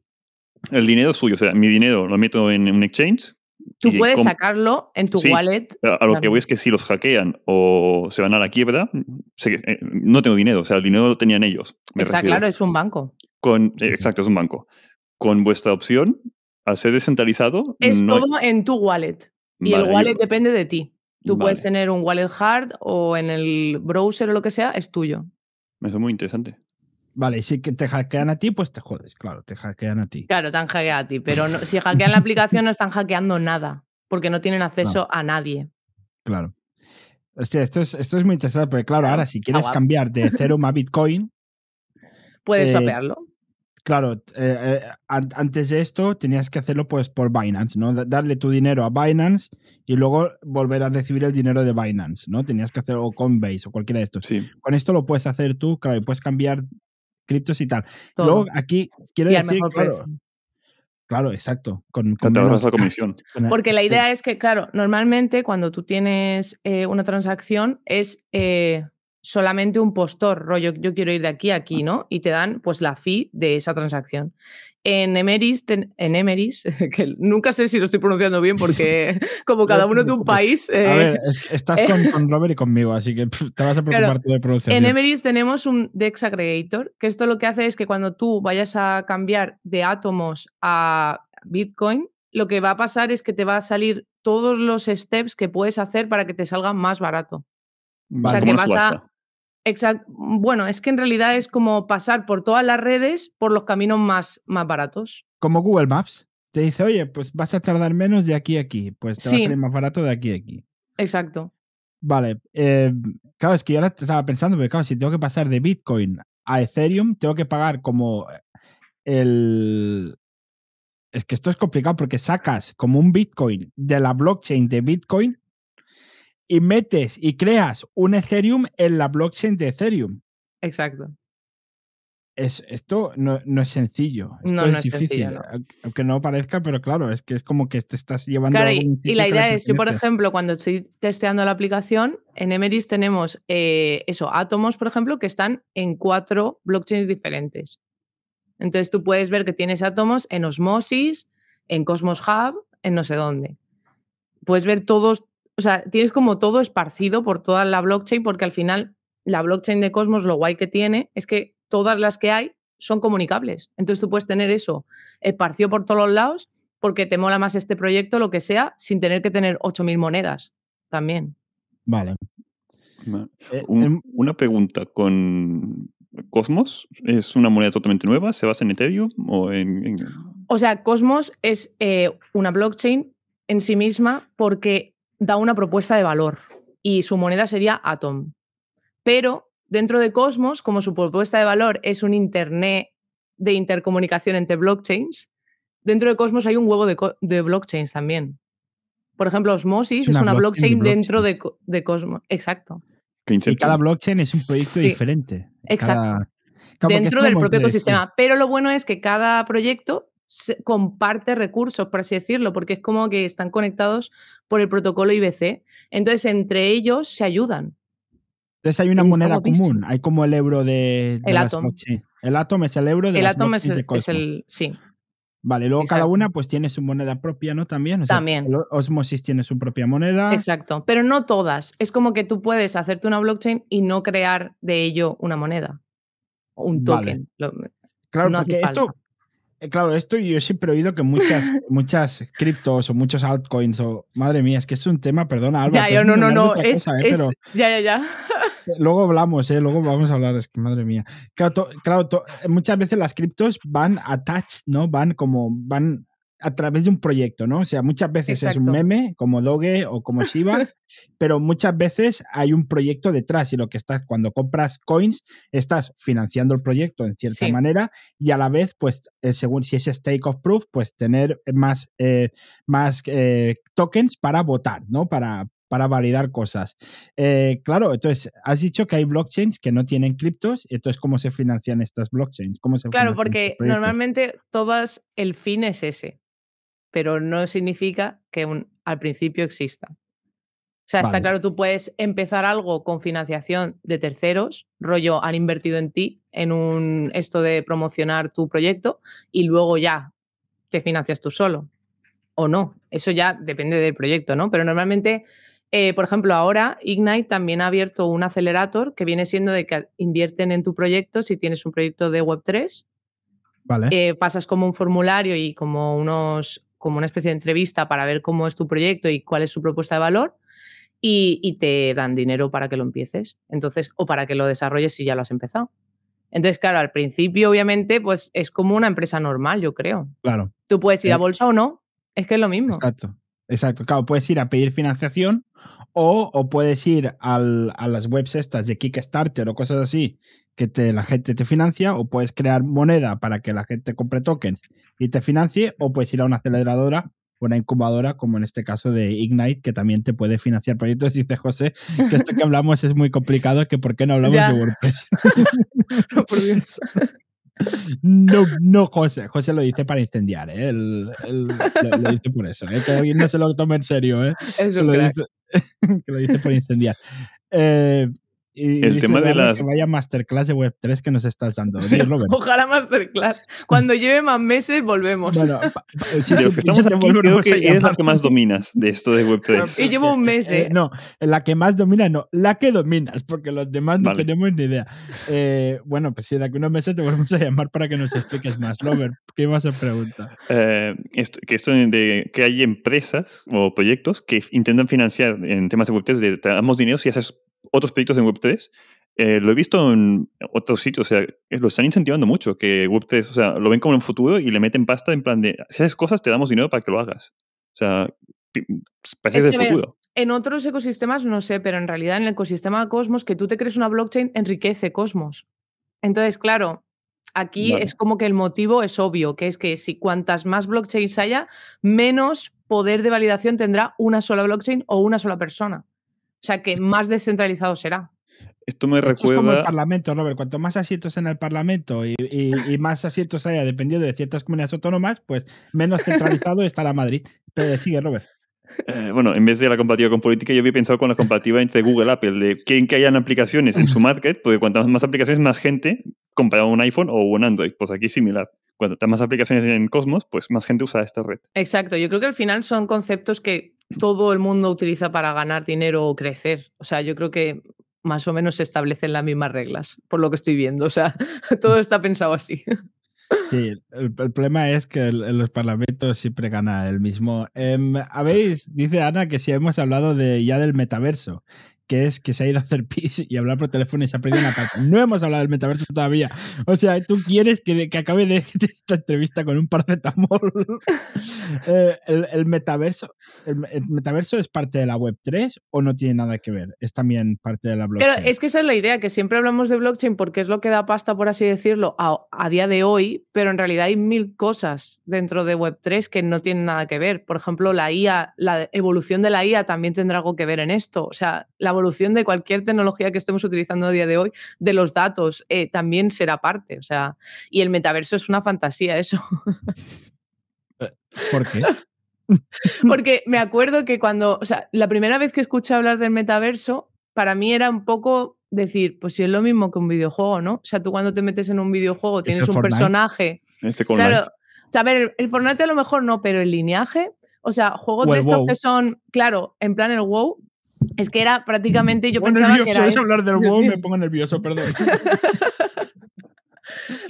El dinero es suyo, o sea, mi dinero lo meto en un exchange Tú puedes sacarlo en tu wallet. A lo que voy es que si los hackean o se van a la quiebra, eh, no tengo dinero, o sea, el dinero lo tenían ellos. Exacto, claro, es un banco. Con, eh, exacto, es un banco. Con vuestra opción, al ser descentralizado. Es todo en tu wallet. Y el wallet depende de ti. Tú puedes tener un wallet hard o en el browser o lo que sea, es tuyo. Eso es muy interesante. Vale, y si te hackean a ti, pues te jodes, claro, te hackean a ti. Claro, te han hackeado a ti, pero no- si [LAUGHS] hackean la aplicación no están hackeando nada, porque no tienen acceso a nadie. Claro. Hostia, esto es, esto es muy interesante, porque claro, ahora si quieres cambiar de Ethereum a Bitcoin, [LAUGHS] Puedes Eh, swapearlo. Claro, eh, eh, an- antes de esto tenías que hacerlo pues por Binance, ¿no? Da- Darle tu dinero a Binance y luego volver a recibir el dinero de Binance, ¿no? Tenías que hacerlo Coinbase o cualquiera de estos. Sí. Con esto lo puedes hacer tú, claro, y puedes cambiar criptos y tal. Todo. Luego aquí quiero y decir, mejor claro, exacto, con, con menos la comisión. con Porque la sí. idea es que, claro, normalmente cuando tú tienes eh, una transacción es eh, solamente un postor, rollo, yo quiero ir de aquí a aquí, ¿no? Y te dan pues la fee de esa transacción. En Emeris, ten- en Emeris, [LAUGHS] que nunca sé si lo estoy pronunciando bien porque [LAUGHS] como cada uno de un país... A eh, ver, es que estás con, con [LAUGHS] Robert y conmigo, así que pff, te vas a Claro, preocupar tú de pronunciación. En Emeris tenemos un Dex Aggregator, que esto lo que hace es que cuando tú vayas a cambiar de átomos a Bitcoin, lo que va a pasar es que te va a salir todos los steps que puedes hacer para que te salga más barato. Vale. o sea, que vas a-. Exacto. Bueno, es que en realidad es como pasar por todas las redes por los caminos más, más baratos. Como Google Maps. Te dice, oye, pues vas a tardar menos de aquí a aquí. Pues te va a Sí. salir más barato de aquí a aquí. Exacto. Vale. eh, claro, es que yo ahora estaba pensando, porque claro, si tengo que pasar de Bitcoin a Ethereum, tengo que pagar como el. Es que esto es complicado porque sacas como un Bitcoin de la blockchain de Bitcoin y metes y creas un Ethereum en la blockchain de Ethereum. Exacto. Es, esto no, no es sencillo. Esto No, es no es difícil. sencillo, aunque- no parezca, pero claro, es que es como que te estás llevando Claro, a y, un y sitio la idea es, yo por ejemplo, cuando estoy testeando la aplicación, en Emeris tenemos eh, eso, átomos, por ejemplo, que están en cuatro blockchains diferentes. Entonces tú puedes ver que tienes átomos en Osmosis, en Cosmos Hub, en no sé dónde. Puedes ver todos, o sea, tienes como todo esparcido por toda la blockchain, porque al final la blockchain de Cosmos lo guay que tiene es que todas las que hay son comunicables. Entonces tú puedes tener eso esparcido por todos los lados porque te mola más este proyecto, lo que sea, sin tener que tener 8.000 monedas también. Vale. Eh, Un- em, una pregunta con Cosmos. ¿Es una moneda totalmente nueva? ¿Se basa en Ethereum o en...? en- O sea, Cosmos es eh, una blockchain en sí misma porque da una propuesta de valor y su moneda sería Atom. Pero dentro de Cosmos, como su propuesta de valor es un Internet de intercomunicación entre blockchains, dentro de Cosmos hay un huevo de, blockchains también. Por ejemplo, Osmosis Es es una blockchain blockchain, de dentro de, Cosmos. Exacto. y cada blockchain es un proyecto Sí, diferente. exacto. Cada- Claro, porque dentro del propio de- ecosistema. Pero lo bueno es que cada proyecto comparte recursos, por así decirlo, porque es como que están conectados por el protocolo IBC. Entonces, entre ellos se ayudan. Entonces hay una moneda común. Hay como el euro de, de El blockchain. El Atom es el euro de El las Atom es, el- es el. Sí, Vale, luego cada una pues tiene su moneda propia, ¿no? También. O sea, También. Osmosis tiene su propia moneda. exacto. Pero no todas. Es como que tú puedes hacerte una blockchain y no crear de ello una moneda. O un Vale. token. Lo- Claro, no porque esto, claro, esto yo siempre he oído que muchas, [LAUGHS] muchas criptos o muchos altcoins o madre mía, es que es un tema, perdona, Alba, Ya, yo no, no, no. otra Es, cosa, eh, pero Ya, ya, ya. [LAUGHS] luego hablamos, eh, luego vamos a hablar, es que madre mía. Claro, to- claro, to- muchas veces las criptos van attached, ¿no? Van como, van a través de un proyecto, ¿no? O sea, muchas veces es un meme como Doge o como Shiba, [LAUGHS] pero muchas veces hay un proyecto detrás y lo que estás, cuando compras coins, estás financiando el proyecto en cierta Sí. manera y a la vez, pues, eh, según si es stake of proof, pues tener más, eh, más eh, tokens para votar, ¿no? Para, para validar cosas. Eh, claro, entonces, has dicho que hay blockchains que no tienen criptos, entonces, ¿cómo se financian estas blockchains? ¿Cómo se Claro, financian porque normalmente todas el fin es ese, pero no significa que un- al principio exista. O sea, Vale. está claro, tú puedes empezar algo con financiación de terceros, rollo, han invertido en ti, en un esto de promocionar tu proyecto, y luego ya te financias tú solo. O no, eso ya depende del proyecto, ¿no? Pero normalmente, eh, por ejemplo, ahora Ignite también ha abierto un acelerador que viene siendo de que invierten en tu proyecto si tienes un proyecto de Web3 Vale. eh, pasas como un formulario y como, unos, como una especie de entrevista para ver cómo es tu proyecto y cuál es su propuesta de valor y, y te dan dinero para que lo empieces. Entonces, o para que lo desarrolles si ya lo has empezado. Entonces, claro, al principio, obviamente, pues es como una empresa normal, yo creo. Claro. Tú puedes ir a Eh, bolsa o no, es que es lo mismo. Exacto. Exacto. Claro, puedes ir a pedir financiación o, o puedes ir al- a las webs estas de Kickstarter o cosas así que te, la gente te financia o puedes crear moneda para que la gente compre tokens y te financie o puedes ir a una aceleradora o una incubadora como en este caso de Ignite que también te puede financiar proyectos. [LAUGHS] Dice José que esto que hablamos es muy complicado que por qué no hablamos Ya. de WordPress. [LAUGHS] Por Dios. No, no, José. José lo dice para incendiar, ¿eh? Él- él lo, lo dice por eso, ¿eh? Que alguien no se lo tome en serio, ¿eh? Es Que un lo, crack. dice, [LAUGHS] que lo dice por incendiar. Eh, y El dice tema de las- Que vaya masterclass de Web3 que nos estás dando. Sí. Ojalá masterclass. Cuando lleve más meses, volvemos. Bueno, [LAUGHS] sí, de los que estamos aquí, creo que eres la que más dominas de esto de Web3. Y llevo un mes, Eh, ¿eh? no, la que más domina, no, la que dominas, porque los demás no Vale. tenemos ni idea. Eh, bueno, pues sí, de aquí unos meses te volvemos a llamar para que nos expliques más. Robert, ¿qué ibas a preguntar? Eh, esto, que esto de que hay empresas o proyectos que intentan financiar en temas de Web3, de te damos dinero si haces otros proyectos en Web3. Eh, lo he visto en otros sitios, o sea, eh, lo están incentivando mucho, que Web3, o sea, lo ven como un futuro y le meten pasta en plan de, si haces cosas, te damos dinero para que lo hagas. O sea, parece Es que es que el ve- futuro. En otros ecosistemas no sé, pero en realidad en el ecosistema Cosmos, que tú te crees una blockchain enriquece Cosmos. Entonces, claro, aquí Vale. es como que el motivo es obvio, que es que si cuantas más blockchains haya, menos poder de validación tendrá una sola blockchain o una sola persona. O sea que más descentralizado será. Esto me Esto es como el recuerda... Parlamento, Robert. Cuanto más asientos en el Parlamento y, y- y más asientos haya dependiendo de ciertas comunidades autónomas, pues menos centralizado estará Madrid. Pero sigue, Robert. Eh, bueno, en vez de la comparativa con política, yo había pensado con la comparativa entre Google y Apple, de quieren que hayan aplicaciones en su market, porque cuantas más aplicaciones, más gente compra un iPhone o un Android. Pues aquí es similar. Cuantas más aplicaciones en Cosmos, pues más gente usa esta red. Exacto, yo creo que al final son conceptos que todo el mundo utiliza para ganar dinero o crecer. O sea, yo creo que más o menos se establecen las mismas reglas, por lo que estoy viendo. O sea, [LAUGHS] todo está pensado así. Sí, el, el problema es que el- en los parlamentos siempre gana el mismo. Em, Habéis, dice Ana, que si hemos hablado de ya del metaverso, que es que se ha ido a hacer pis y hablar por teléfono y se ha perdido una parte. No hemos hablado del metaverso todavía. O sea, tú quieres que, que acabe de, [LAUGHS] de esta entrevista con un paracetamol. [LAUGHS] Eh, el, el metaverso, el, el metaverso es parte de la web 3 o no tiene nada que ver? Es también parte de la blockchain. Pero es que esa es la idea, que siempre hablamos de blockchain porque es lo que da pasta, por así decirlo, a, a día de hoy, pero en realidad hay mil cosas dentro de Web3 que no tienen nada que ver. Por ejemplo, la IA, la evolución de la IA también tendrá algo que ver en esto. O sea, la evolución de cualquier tecnología que estemos utilizando a día de hoy, de los datos, eh, también será parte. O sea, y el metaverso es una fantasía, eso. ¿Por qué? [LAUGHS] Porque me acuerdo que cuando, o sea, la primera vez que escuché hablar del metaverso, para mí era un poco decir, pues si es lo mismo que un videojuego, ¿no? O sea, tú cuando te metes en un videojuego ¿Es tienes un Fortnite? personaje. Este Claro, o sea, a ver, el, el Fortnite a lo mejor no, pero el lineaje, o sea, juegos O de estos WoW. que son, claro, en plan el WoW, es que era prácticamente, yo pensaba que era eso. hablar del WoW, me [LAUGHS] pongo nervioso, perdón. [LAUGHS]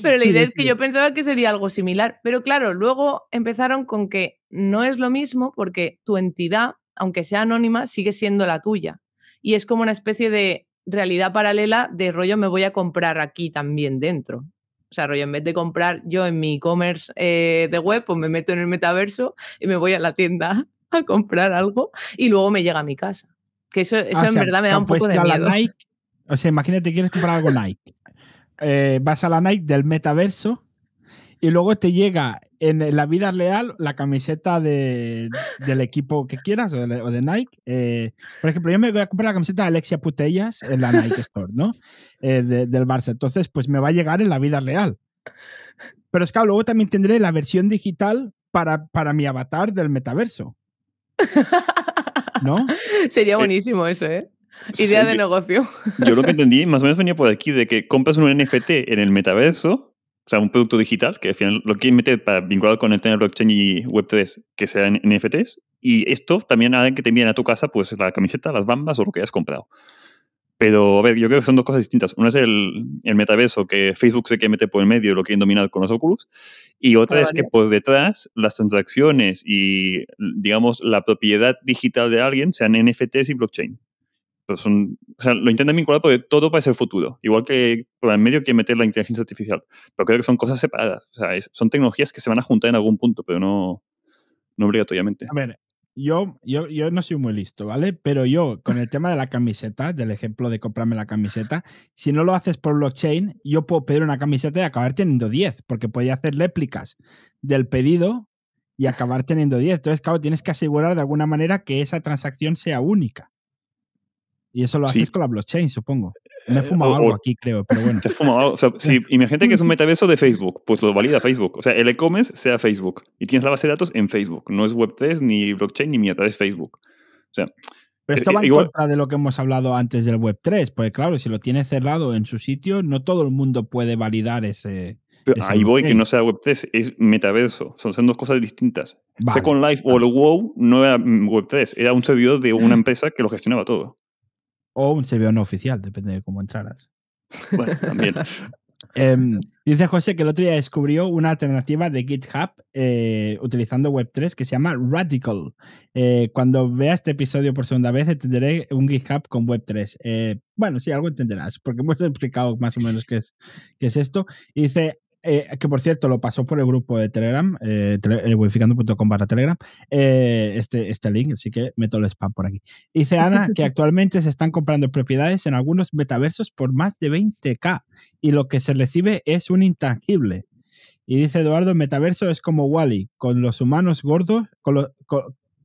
Pero la idea es que yo pensaba que sería algo similar. Pero claro, luego empezaron con que no es lo mismo porque tu entidad, aunque sea anónima, sigue siendo la tuya. Y es como una especie de realidad paralela de rollo me voy a comprar aquí también dentro. O sea, rollo, en vez de comprar yo en mi e-commerce eh, de web, pues me meto en el metaverso y me voy a la tienda [LAUGHS] a comprar algo y luego me llega a mi casa. Que eso, eso Ah, en sea, verdad me da que un poco de a la miedo. Nike, o sea, imagínate, quieres comprar algo Nike. [LAUGHS] Eh, vas a la Nike del metaverso y luego te llega en la vida real la camiseta de- del equipo que quieras o de, o de Nike. Eh, por ejemplo, yo me voy a comprar la camiseta de Alexia Putellas en la Nike Store, ¿no? Eh, de- del Barça. Entonces, pues me va a llegar en la vida real. Pero es que luego también tendré la versión digital para, para mi avatar del metaverso. [LAUGHS] ¿No? [LAUGHS] Sería buenísimo eso, ¿eh? Idea Sí, de negocio. Yo lo que [LAUGHS] entendí, más o menos venía por aquí, de que compras un NFT en el metaverso, o sea, un producto digital, que al final lo quieren meter para vincular con el tema blockchain y Web3, que sean NFTs, y esto también hará que te envíen a tu casa pues la camiseta, las bambas o lo que hayas comprado. Pero, a ver, yo creo que son dos cosas distintas. Una es el, el metaverso, que Facebook se quiere meter por el medio y lo quieren dominar con los Oculus. Y otra es que Vale. por detrás las transacciones y, digamos, la propiedad digital de alguien sean NFTs y blockchain. Pero son, o sea, lo intentan vincular porque todo parece el futuro. Igual que por el medio que meter la inteligencia artificial. Pero creo que son cosas separadas. O sea, es- son tecnologías que se van a juntar en algún punto, pero no, no obligatoriamente. A ver, yo, yo, yo no soy muy listo, ¿vale? Pero yo, con el tema de la camiseta, del ejemplo de comprarme la camiseta, si no lo haces por blockchain, yo puedo pedir una camiseta y acabar teniendo 10, porque podía hacer réplicas del pedido y acabar teniendo 10. Entonces, claro, tienes que asegurar de alguna manera que esa transacción sea única. Y eso lo Sí. haces con la blockchain, supongo. Me he Eh, fumado o- algo aquí, creo, pero bueno. Te has fumado algo. O sea, si, [LAUGHS] imagínate que es un metaverso de Facebook, pues lo valida Facebook. O sea, el e-commerce sea Facebook. Y tienes la base de datos en Facebook. No es Web3, ni blockchain, ni mierda, es Facebook. O sea, Pero esto Eh, va en contra de lo que hemos hablado antes del Web3, porque claro, si lo tienes cerrado en su sitio, no todo el mundo puede validar ese... pero ahí voy, que no sea Web3, es metaverso. Son, son dos cosas distintas. Vale, Second Life o el WoW no era mm, Web3, era un servidor de una empresa que lo gestionaba todo. O un servidor no oficial, depende de cómo entraras. Bueno, también. [LAUGHS] Em, dice José que el otro día descubrió una alternativa de GitHub eh, utilizando Web3 que se llama Radical. Eh, cuando vea este episodio por segunda vez, entenderé un GitHub con Web3. Eh, bueno, sí, algo entenderás, porque hemos explicado más o menos qué es, qué es esto. Y dice eh, que, por cierto, lo pasó por el grupo de Telegram, eh, tele- eh, wificando.com barra Telegram, eh, este, este link, así que meto el spam por aquí. Dice Ana que [LAUGHS] actualmente se están comprando propiedades en algunos metaversos por más de 20k y lo que se recibe es un intangible. Y dice Eduardo, metaverso es como Wally, con los humanos gordos, con,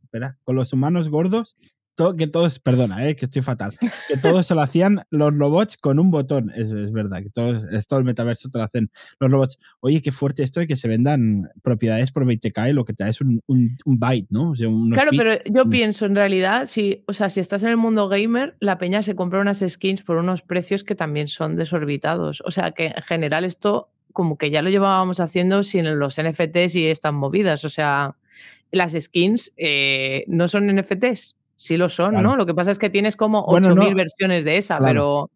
espera, con los humanos gordos, to- que todos, perdona, eh, que estoy fatal, que todos se lo hacían los robots con un botón. Eso es verdad, que todos, todo el metaverso te lo hacen los robots. Oye, qué fuerte esto de que se vendan propiedades por 20k y lo que te da es un, un, un byte, ¿no? O sea, unos Claro, bits. pero yo Mm. pienso en realidad, si, o sea, si estás en el mundo gamer, la peña se compra unas skins por unos precios que también son desorbitados. O sea, que en general esto como que ya lo llevábamos haciendo sin los NFTs y estas movidas. O sea, las skins eh, no son NFTs, sí lo son, Claro. ¿no? Lo que pasa es que tienes como Bueno, 8.000 no, versiones de esa, claro. pero,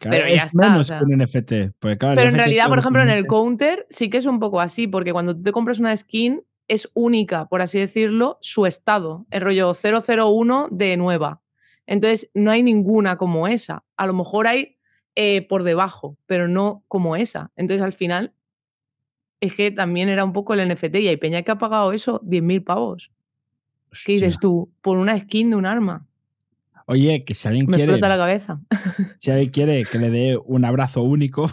Claro, pero ya es menos que un NFT. Porque, claro, el pero en NFT realidad, por ejemplo, en el counter sí que es un poco así, porque cuando tú te compras una skin es única, por así decirlo, su estado, el rollo 001 de nueva. Entonces, no hay ninguna como esa. A lo mejor hay eh, por debajo, pero no como esa. Entonces, al final, es que también era un poco el NFT y hay peña que ha pagado eso 10.000 pavos. ¿Qué dices tú? Por una skin de un arma. Oye, que si alguien Me quiere, explota la cabeza. [LAUGHS] si alguien quiere que le dé un abrazo único,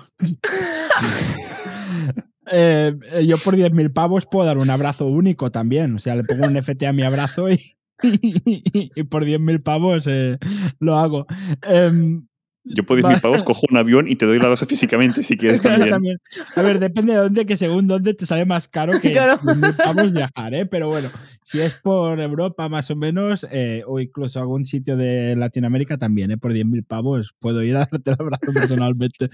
eh, [LAUGHS] eh, yo por 10.000 pavos puedo dar un abrazo único también. O sea, le pongo un NFT a mi abrazo y, [LAUGHS] y por 10.000 pavos eh, lo hago. Em, Yo por 10.000 Vale. pavos cojo un avión y te doy la base físicamente si quieres [LAUGHS] Claro, también. también. A ver, depende de dónde, que según dónde te sale más caro que [LAUGHS] Claro. 10.000 pavos viajar, ¿eh? Pero bueno, si es por Europa más o menos, eh, o incluso algún sitio de Latinoamérica también, ¿eh? Por 10.000 pavos puedo ir a darte el abrazo [LAUGHS] personalmente.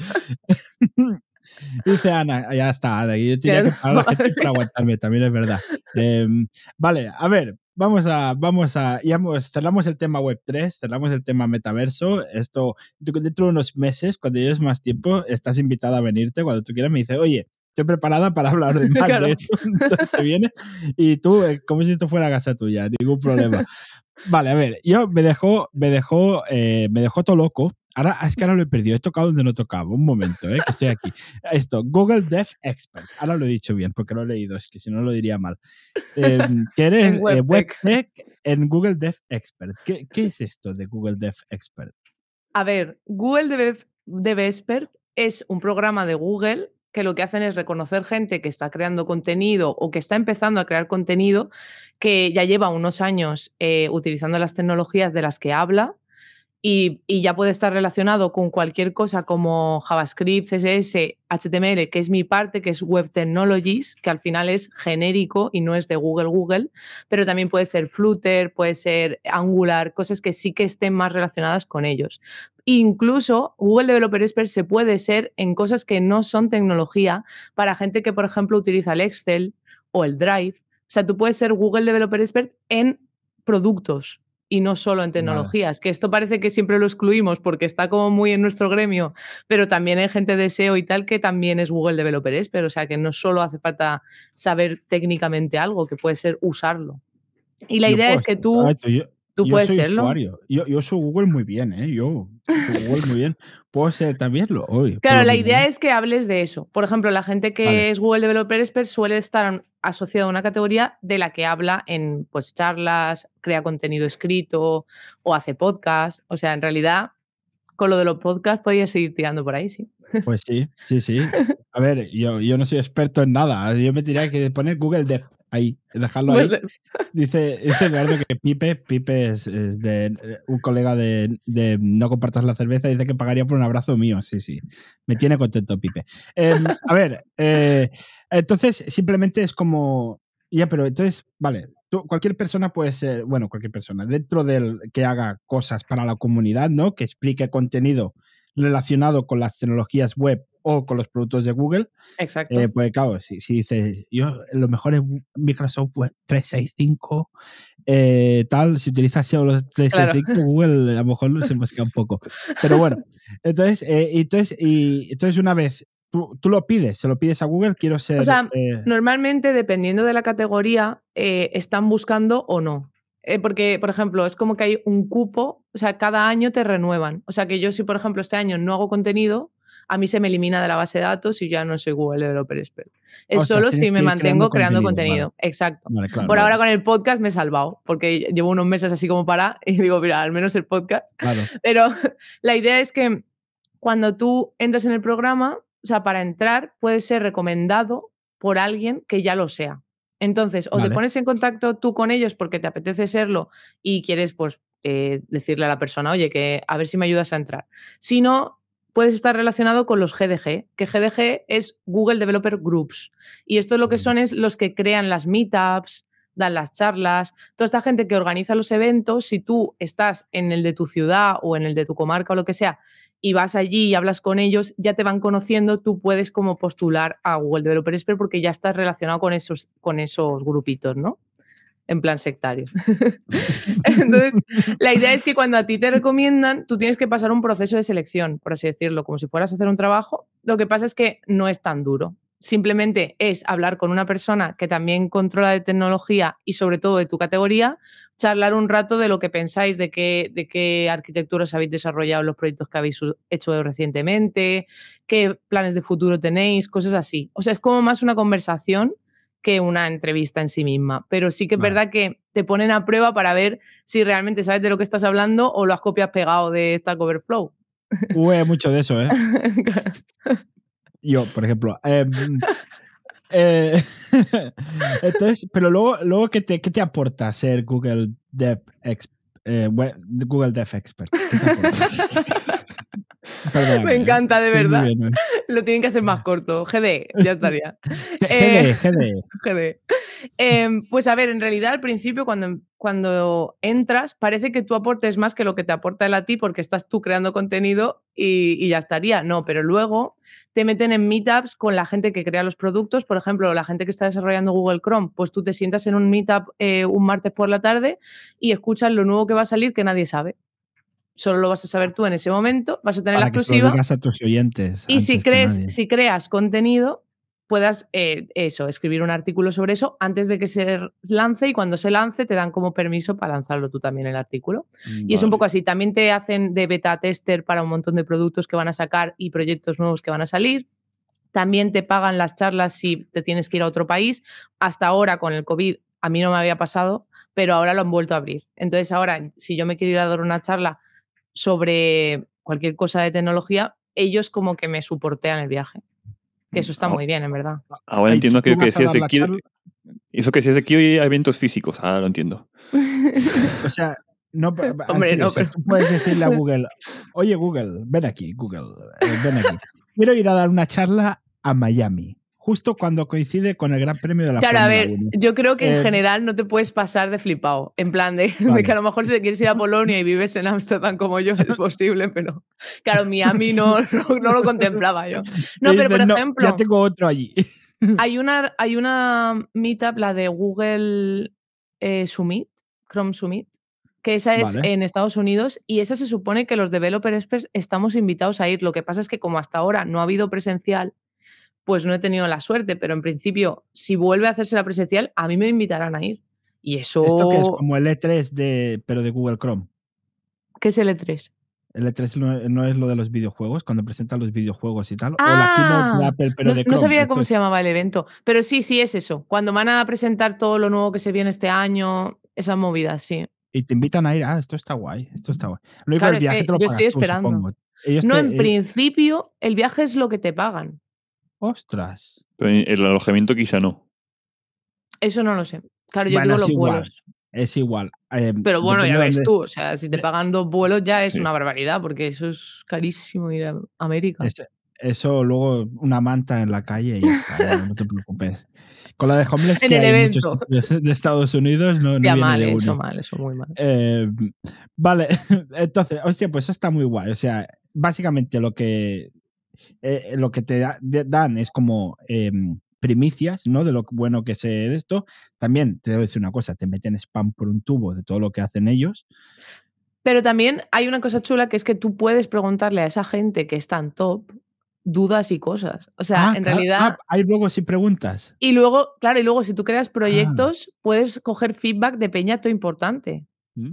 Dice Ana, ya está, Ana, yo tenía que pagar a la gente por aguantarme, también es verdad. Em, vale, a ver, vamos a, vamos a, ya cerramos el tema Web3, cerramos el tema metaverso. Esto, dentro de unos meses, cuando lleves más tiempo, estás invitada a venirte. Cuando tú quieras, me dice, oye, estoy preparada para hablar de [LAUGHS] más Claro. de esto. [LAUGHS] Entonces te viene y tú, eh, como si esto fuera casa tuya, ningún problema. Vale, a ver, yo me dejó, me dejó, eh, me dejó todo loco. Ahora, es que ahora lo he perdido, he tocado donde no tocaba. Un momento, eh, que estoy aquí. Esto, Google Dev Expert. Ahora lo he dicho bien, porque lo he leído, es que si no lo diría mal. Em, [LAUGHS] que eres En eh, WebTech. WebTech en Google Dev Expert. ¿Qué, ¿Qué es esto de Google Dev Expert? A ver, Google Dev, Dev Expert es un programa de Google que lo que hacen es reconocer gente que está creando contenido o que está empezando a crear contenido, que ya lleva unos años eh, utilizando las tecnologías de las que habla y, ya puede estar relacionado con cualquier cosa como JavaScript, CSS, HTML, que es mi parte, que es Web Technologies, que al final es genérico y no es de Google Google, pero también puede ser Flutter, puede ser Angular, cosas que sí que estén más relacionadas con ellos. Incluso Google Developer Expert se puede ser en cosas que no son tecnología para gente que, por ejemplo, utiliza el Excel o el Drive. O sea, tú puedes ser Google Developer Expert en productos y no solo en tecnologías, que esto parece que siempre lo excluimos porque está como muy en nuestro gremio, pero también hay gente de SEO y tal que también es Google Developer Expert, o sea que no solo hace falta saber técnicamente algo, que puede ser usarlo. Y la Yo idea es que ser- tú, tú- yo- tú yo puedes soy serlo. usuario. Yo, yo uso Google muy bien, ¿eh? Yo uso Google muy bien. Puedo ser también lo hoy. Claro, la idea es que hables de eso. Por ejemplo, la gente que Vale. es Google Developer Expert suele estar asociada a una categoría de la que habla en pues charlas, crea contenido escrito o hace podcast. O sea, en realidad, con lo de los podcasts podías seguir tirando por ahí, sí. Pues sí, sí, sí. [LAUGHS] A ver, yo, yo no soy experto en nada. Yo me tendría que poner Google Dev ahí, dejarlo ahí. Dice, dice Eduardo que Pipe, Pipe es, es de eh, un colega de, de No compartas la cerveza, dice que pagaría por un abrazo mío. Sí, sí. Me tiene contento Pipe. Em, a ver, eh, entonces simplemente es como. Ya, pero entonces, vale, tú- cualquier persona puede ser, bueno, cualquier persona, dentro del que haga cosas para la comunidad, ¿no? Que explique contenido relacionado con las tecnologías web o con los productos de Google, Exacto. eh, pues claro, si, si dices, yo lo mejor es Microsoft Web 365, eh, tal, si utilizas solo los 365, [LAUGHS] Google a lo mejor se mosquea un poco. Pero bueno, entonces, eh, entonces, y, entonces una vez tú, tú lo pides, se lo pides a Google, quiero ser... sea, eh, Normalmente, dependiendo de la categoría, eh, están buscando o no. Eh, porque, por ejemplo, es como que hay un cupo, o sea, cada año te renuevan. O sea, que yo si, por ejemplo, este año no hago contenido, a mí se me elimina de la base de datos y ya no soy Google Developer Expert. Es Ostras, solo si me mantengo creando creando contenido, contenido. Exacto. vale, claro, Por vale, ahora con el podcast me he salvado, porque llevo unos meses así como para y digo, mira, al menos el podcast. claro. Pero [LAUGHS] la idea es que cuando tú entras en el programa, o sea, para entrar puedes ser recomendado por alguien que ya lo sea. Entonces, o Vale. te pones en contacto tú con ellos porque te apetece serlo y quieres, pues, eh, decirle a la persona, oye, que a ver si me ayudas a entrar. Si no, puedes estar relacionado con los GDG, que GDG es Google Developer Groups. Y esto lo que son es los que crean las meetups, dan las charlas, toda esta gente que organiza los eventos, si tú estás en el de tu ciudad o en el de tu comarca o lo que sea, y vas allí y hablas con ellos, ya te van conociendo, tú puedes como postular a Google Developer Expert porque ya estás relacionado con esos, con esos grupitos, ¿no? En plan sectario. [LAUGHS] Entonces, la idea es que cuando a ti te recomiendan, tú tienes que pasar un proceso de selección, por así decirlo, como si fueras a hacer un trabajo. Lo que pasa es que no es tan duro. Simplemente es hablar con una persona que también controla de tecnología y sobre todo de tu categoría, charlar un rato de lo que pensáis, de qué, de qué arquitecturas habéis desarrollado los proyectos que habéis hecho recientemente, qué planes de futuro tenéis, cosas así. O sea, es como más una conversación que una entrevista en sí misma. Pero sí que es Vale. verdad que te ponen a prueba para ver si realmente sabes de lo que estás hablando o lo has copiado pegado de Stack Overflow. Hubo mucho de eso, ¿eh? [LAUGHS] Yo, por ejemplo. em, eh, [LAUGHS] entonces, pero luego, luego ¿qué, te, ¿qué te aporta ser Google Dev, Ex- eh, Google Dev Expert? [LAUGHS] Me ¿eh? encanta, de verdad. bien, ¿eh? Lo tienen que hacer más corto. GD, ya estaría. GD, GD. GD. Em, pues a ver, en realidad al principio cuando, cuando entras parece que tú aportes más que lo que te aporta él a ti porque estás tú creando contenido y, y ya estaría. No, pero luego te meten en meetups con la gente que crea los productos. Por ejemplo, la gente que está desarrollando Google Chrome, pues tú te sientas en un meetup eh, un martes por la tarde y escuchas lo nuevo que va a salir que nadie sabe. Solo lo vas a saber tú en ese momento, vas a tener la Para que se lo exclusiva. digas a tus oyentes. Y si, que crees, si creas contenido, puedas eh, eso, escribir un artículo sobre eso antes de que se lance y cuando se lance te dan como permiso para lanzarlo tú también el artículo. Y es un poco así. También te hacen de beta tester para un montón de productos que van a sacar y proyectos nuevos que van a salir. También te pagan las charlas si te tienes que ir a otro país. Hasta ahora con el COVID a mí no me había pasado, pero ahora lo han vuelto a abrir. Entonces ahora, si yo me quiero ir a dar una charla sobre cualquier cosa de tecnología, ellos como que me soportean el viaje. Que eso está Ah, muy bien, en verdad. Ahora Ay, entiendo que, que la aquí, charla- eso que si es aquí hay eventos físicos, ahora lo entiendo. [LAUGHS] O sea, no, Hombre, serio, no, o sea, pero- tú puedes decirle a [LAUGHS] Google, oye Google, ven aquí, Google, eh, ven aquí. Quiero ir a dar una charla a Miami, justo cuando coincide con el Gran Premio de la Claro, a ver, 1. yo creo que en Eh, general no te puedes pasar de flipado. En plan de, [LAUGHS] que a lo mejor si te quieres ir a Polonia y vives en Ámsterdam como yo, es [LAUGHS] posible, pero claro, Miami no, [LAUGHS] no, no lo contemplaba yo. No, pero por dices, "No, ejemplo, ya tengo otro allí. hay una, hay una meetup, la de Google eh, Summit, Chrome Summit, que esa es Vale. en Estados Unidos y esa se supone que los developer experts estamos invitados a ir. Lo que pasa es que como hasta ahora no ha habido presencial, pues no he tenido la suerte, pero en principio, si vuelve a hacerse la presencial, a mí me invitarán a ir. Y eso... Esto que es como el E3 de, pero de Google Chrome. ¿Qué es el E3? El E3 no, no es lo de los videojuegos, cuando presentan los videojuegos y tal. o la Ah, Apple, pero no, de no Chrome. sabía Esto cómo se llamaba el evento, pero sí, sí es eso. Cuando van a presentar todo lo nuevo que se viene este año, esas movidas, sí. Y te invitan a ir, ah, esto está guay, esto está guay. Lo Claro, es que yo pagas estoy esperando. No, te- en eh, principio, el viaje es lo que te pagan. Ostras. Pero el alojamiento quizá no. Eso no lo sé. Claro, yo Bueno, digo los igual. vuelos. Es igual. eh, Pero bueno, ya ves tú, o sea, si te pagan dos vuelos ya es Sí. una barbaridad, porque eso es carísimo ir a América. Eso luego una manta en la calle y ya está, no, no te preocupes. Con la de homeless [LAUGHS] En que el hay en muchos evento. de Estados Unidos no, no Ya viene mal, de eso mal, eso muy mal. Eh, vale, [LAUGHS] entonces, hostia, pues eso está muy guay. O sea, básicamente lo que, eh, lo que te da- de- dan es como em, primicias, ¿no? De lo bueno que de esto. También te debo decir una cosa, te meten spam por un tubo de todo lo que hacen ellos. Pero también hay una cosa chula que es que tú puedes preguntarle a esa gente que está en top dudas y cosas. O sea, Ah, en claro, realidad. ah, hay luego si preguntas. Y luego, claro, y luego si tú Ah. creas proyectos, puedes coger feedback de peña todo importante.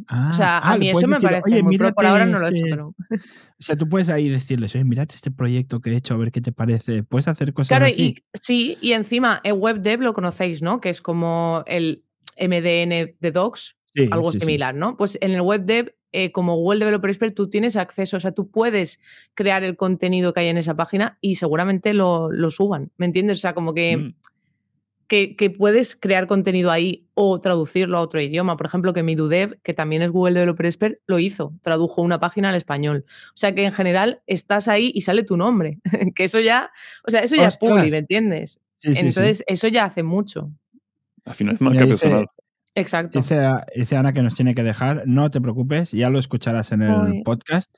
Ah, O sea, ah, a le mí eso me decir, parece "Oye, muy pro. Por ahora no lo he hecho, este-". pero. [LAUGHS] O sea, tú puedes ahí decirles, oye, mirad este proyecto que he hecho, a ver qué te parece. Puedes hacer cosas Claro, así. y sí, y encima el WebDev lo conocéis, ¿no? Que es como el MDN de Docs, Sí, algo sí, sí. similar, ¿no? Pues en el WebDev, eh, como Google Developer Expert, tú tienes acceso, o sea, tú puedes crear el contenido que hay en esa página y seguramente lo, lo suban, ¿me entiendes? O sea, como que, Mm. Que, que puedes crear contenido ahí o traducirlo a otro idioma. Por ejemplo, que MiduDev, que también es Google Developer Expert, lo hizo, tradujo una página al español. O sea, que en general estás ahí y sale tu nombre, [LAUGHS] que eso ya, o sea, eso ya es Ostras. publi, ¿me entiendes? Sí, sí, sí. Entonces, eso ya hace mucho. Al final es marca dice- personal. Exacto. Dice, dice Ana que nos tiene que dejar. No te preocupes, ya lo escucharás en el podcast.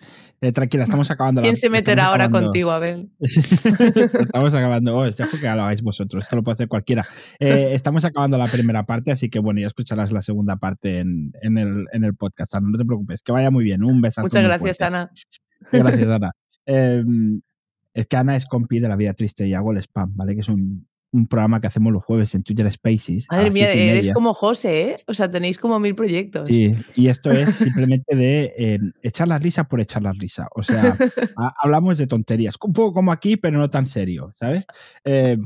Eh, tranquila, estamos [LAUGHS] acabando la ¿Quién se meterá ahora acabando- contigo, Abel? [LAUGHS] estamos acabando. Oh, dejo que lo hagáis vosotros. Esto lo puede hacer cualquiera. Eh, [LAUGHS] estamos acabando la primera parte, así que bueno, ya escucharás la segunda parte en, en el, en el podcast. Ana, no te preocupes. Que vaya muy bien. Un besazo. Muchas gracias. Ana. Gracias, Ana. Eh, es que Ana es compi de la vida triste y hago el spam, ¿vale? Que es un, un programa que hacemos los jueves en Twitter Spaces. Madre las mía, eres media. como José, ¿eh? O sea, tenéis como mil proyectos. Sí, y esto es simplemente de eh, echar la risa por echar la risa. O sea, [LAUGHS] ha- hablamos de tonterías, un poco como aquí, pero no tan serio, ¿sabes? Eh,